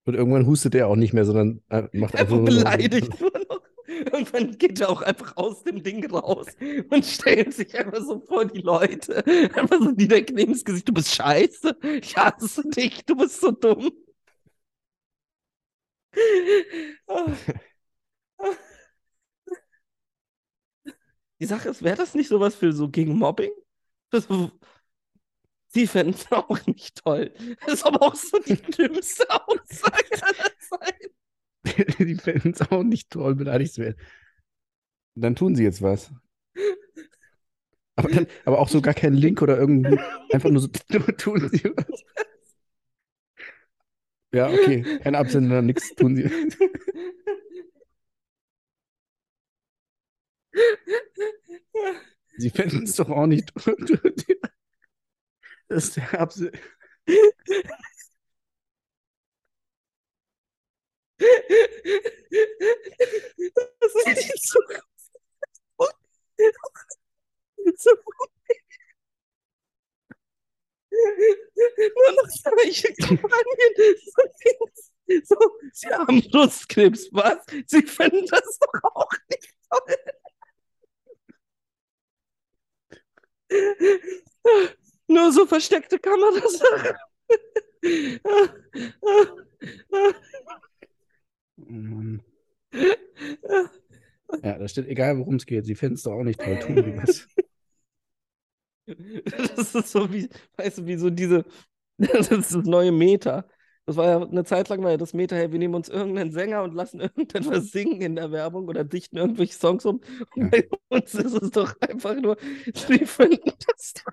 Und irgendwann hustet er auch nicht mehr, sondern äh, macht einfach Einfach nur beleidigt nur noch. Irgendwann geht er auch einfach aus dem Ding raus und stellt sich einfach so vor die Leute. Einfach so direkt neben das Gesicht. Du bist scheiße. Ich hasse dich. Du bist so dumm. Die Sache ist, wäre das nicht sowas für so gegen Mobbing? Das, sie fänden es auch nicht toll. Das ist aber auch so die dümmste Aussage aller Zeiten. Die fänden es auch nicht toll, beleidigt zu werden. Dann tun sie jetzt was. Aber, dann, aber auch so gar kein Link oder irgendwie. Einfach nur so, tun sie was. Ja, okay. Kein Absender, nichts tun sie. Sie fänden es doch auch nicht toll. Das ist der Absender. Das ist die Zukunft. Nur noch solche Kampagnen. So, so, Sie haben Brustkrebs, was? Sie finden das doch auch nicht toll. Nur so versteckte Kamerasachen. Mann. Ja, da steht, egal worum es geht, sie finden es doch auch nicht toll. Tun sie was. Das ist so wie, weißt du, wie so diese, das ist das neue Meta. Das war ja eine Zeit lang war ja das Meta, hey, wir nehmen uns irgendeinen Sänger und lassen irgendetwas singen in der Werbung oder dichten irgendwelche Songs um. Und Ja. bei uns ist es doch einfach nur, sie finden das doch.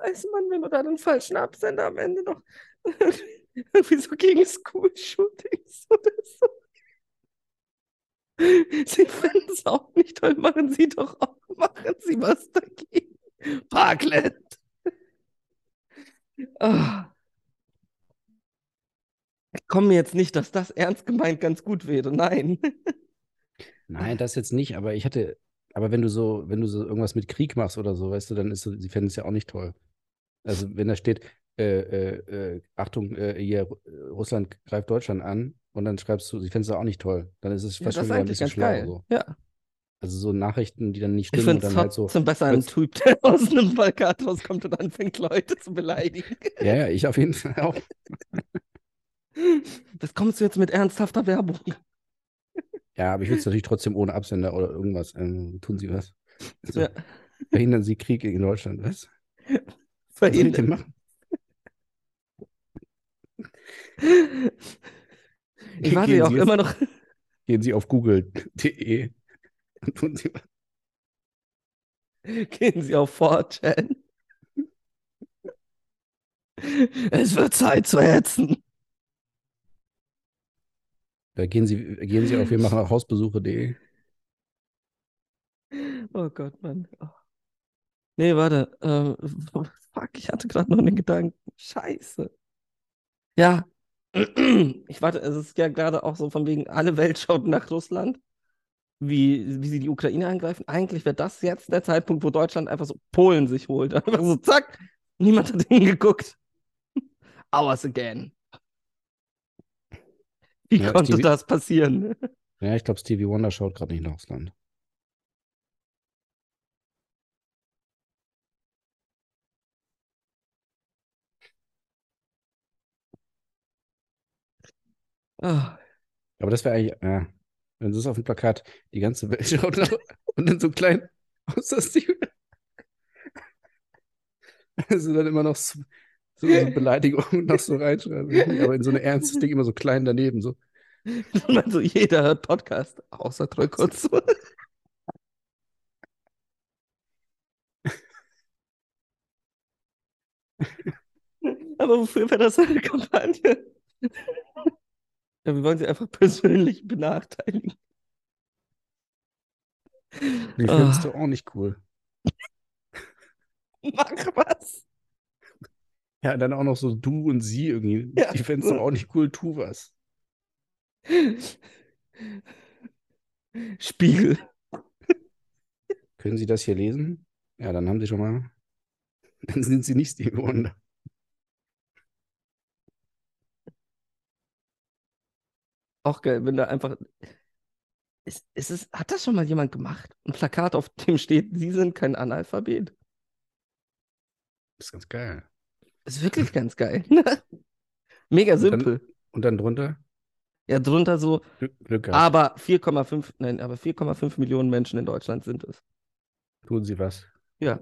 Scheiße, Mann, wenn du da den falschen Absender am Ende noch irgendwie so gegen School-Shootings oder so. Sie finden es auch nicht toll, machen Sie doch auch, machen Sie was dagegen. Parkland. Ah. Komm mir jetzt nicht, dass das ernst gemeint ganz gut wäre. Nein. Nein, das jetzt nicht, aber ich hatte, aber wenn du so, wenn du so irgendwas mit Krieg machst oder so, weißt du, dann ist so, sie fänden es ja auch nicht toll. Also wenn da steht, äh, äh, äh, Achtung, äh, hier, äh, Russland greift Deutschland an und dann schreibst du, sie fänden es auch nicht toll, dann ist es Ja, fast das schon wieder ein bisschen schlau. geil. So. Ja. Also so Nachrichten, die dann nicht Ich stimmen und finde es dann halt so. besser, ein Typ, der aus einem Plakat rauskommt und anfängt, Leute zu beleidigen. Ja, ja, ich auf jeden Fall auch. Das kommst du jetzt mit ernsthafter Werbung. Ja, aber ich würde es natürlich trotzdem ohne Absender oder irgendwas. Ähm, tun Sie was. Also, Ja. Verhindern Sie Krieg in Deutschland, was? Was Verhindern. machen? Ich warte ja auch Sie immer noch. Gehen Sie auf google.de und tun Sie was. Gehen Sie auf 4chan. Es wird Zeit zu hetzen. Gehen Sie, gehen Sie auf wir machen auch Hausbesuche.de. Oh Gott, Mann. Oh. Nee, warte. Ähm, fuck, ich hatte gerade noch einen Gedanken. Scheiße. Ja. Ich warte, es ist ja gerade auch so von wegen, alle Welt schaut nach Russland, wie, wie sie die Ukraine angreifen. Eigentlich wäre das jetzt der Zeitpunkt, wo Deutschland einfach so Polen sich holt. Einfach so, zack, niemand hat hingeguckt. Ours again. Wie Ja, konnte Stevie- das passieren? Ja, ich glaube, Stevie Wonder schaut gerade nicht nach Russland. Ah, Aber das wäre eigentlich, ja, wenn es auf dem Plakat die ganze Welt schaut nach, und dann so klein aus das Stevie. Also dann immer noch so, so, Beleidigungen noch so reinschreiben. Aber in so ein ernstes Ding immer so klein daneben. So. Also jeder hört Podcast, außer Troy kurz. Aber wofür wäre das eine Kampagne? Ja, wir wollen sie einfach persönlich benachteiligen. Die findest du auch nicht cool. Mach was. Ja, dann auch noch so du und sie irgendwie. Ja. Die findest du auch nicht cool, tu was. Spiegel. Können Sie das hier lesen? Ja, dann haben Sie schon mal. Dann sind Sie nicht Stevie Wonder. Auch geil, wenn da einfach. Ist, ist es, hat das schon mal jemand gemacht? Ein Plakat, auf dem steht, Sie sind kein Analphabet. Das ist ganz geil. Ist wirklich ganz geil. Mega Und dann- simpel. Und dann drunter? Ja, drunter so, Glück, Glück gehabt. aber 4,5, nein, aber 4,5 Millionen Menschen in Deutschland sind es. Tun Sie was. Ja.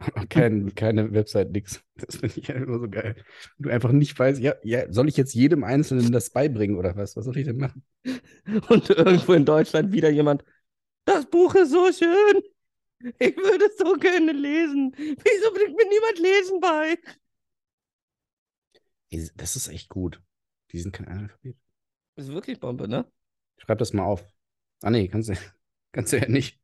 Kein, keine Website, nix. Das finde ich einfach nur so geil. Du einfach nicht weißt, ja, ja, soll ich jetzt jedem Einzelnen das beibringen oder was? Was soll ich denn machen? Und irgendwo in Deutschland wieder jemand, das Buch ist so schön. Ich würde es so gerne lesen. Wieso bringt mir niemand Lesen bei? Das ist echt gut. Die sind kein Analphabet. Ist wirklich Bombe, ne? Schreib das mal auf. Ah, nee, kannst du, kannst du ja nicht.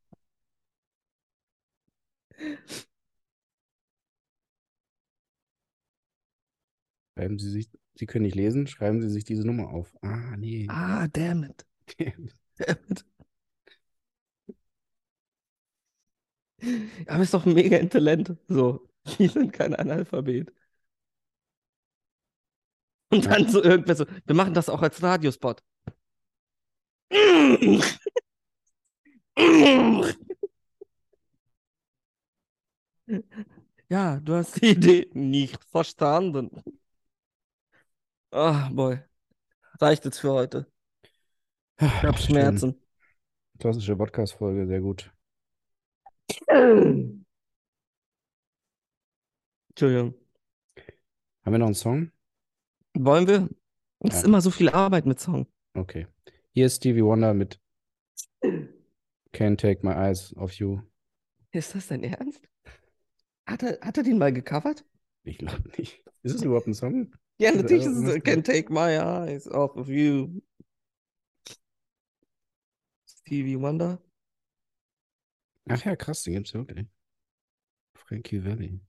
Schreiben Sie sich, Sie können nicht lesen, schreiben Sie sich diese Nummer auf. Ah, nee. Ah, damn it. Damn it. Aber ist doch ein mega Talent. So, die sind kein Analphabet. Und dann so irgendwer so, wir machen das auch als Radiospot. Ja, du hast die Idee nicht verstanden. Ah, boy. Reicht jetzt für heute. Ich hab Schmerzen. Klassische Podcast-Folge, sehr gut. Entschuldigung. Haben wir noch einen Song? Wollen wir? Es ist Ja. immer so viel Arbeit mit Song. Okay. Hier ist Stevie Wonder mit Can't Take My Eyes Off You. Ist das dein Ernst? Hat er, hat er den mal gecovert? Ich glaube nicht. Ist es überhaupt ein Song? Ja, Ist natürlich ist es Can't Take My Eyes Off of You. Stevie Wonder. Ach ja, krass, den gibt's wirklich. Frankie Valli.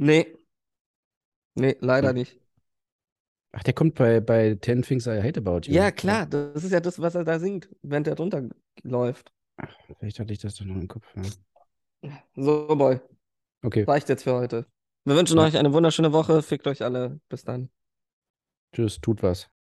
Nee. Nee, leider Hm. nicht. Ach, der kommt bei, bei Ten Things I Hate About You. Ja, klar, das ist ja das, was er da singt, während er drunter läuft. Ach, vielleicht hatte ich das doch noch im Kopf. Ja. So, Boy, Okay, reicht jetzt für heute. Wir wünschen Ja. euch eine wunderschöne Woche. Fickt euch alle. Bis dann. tschüss, tut was.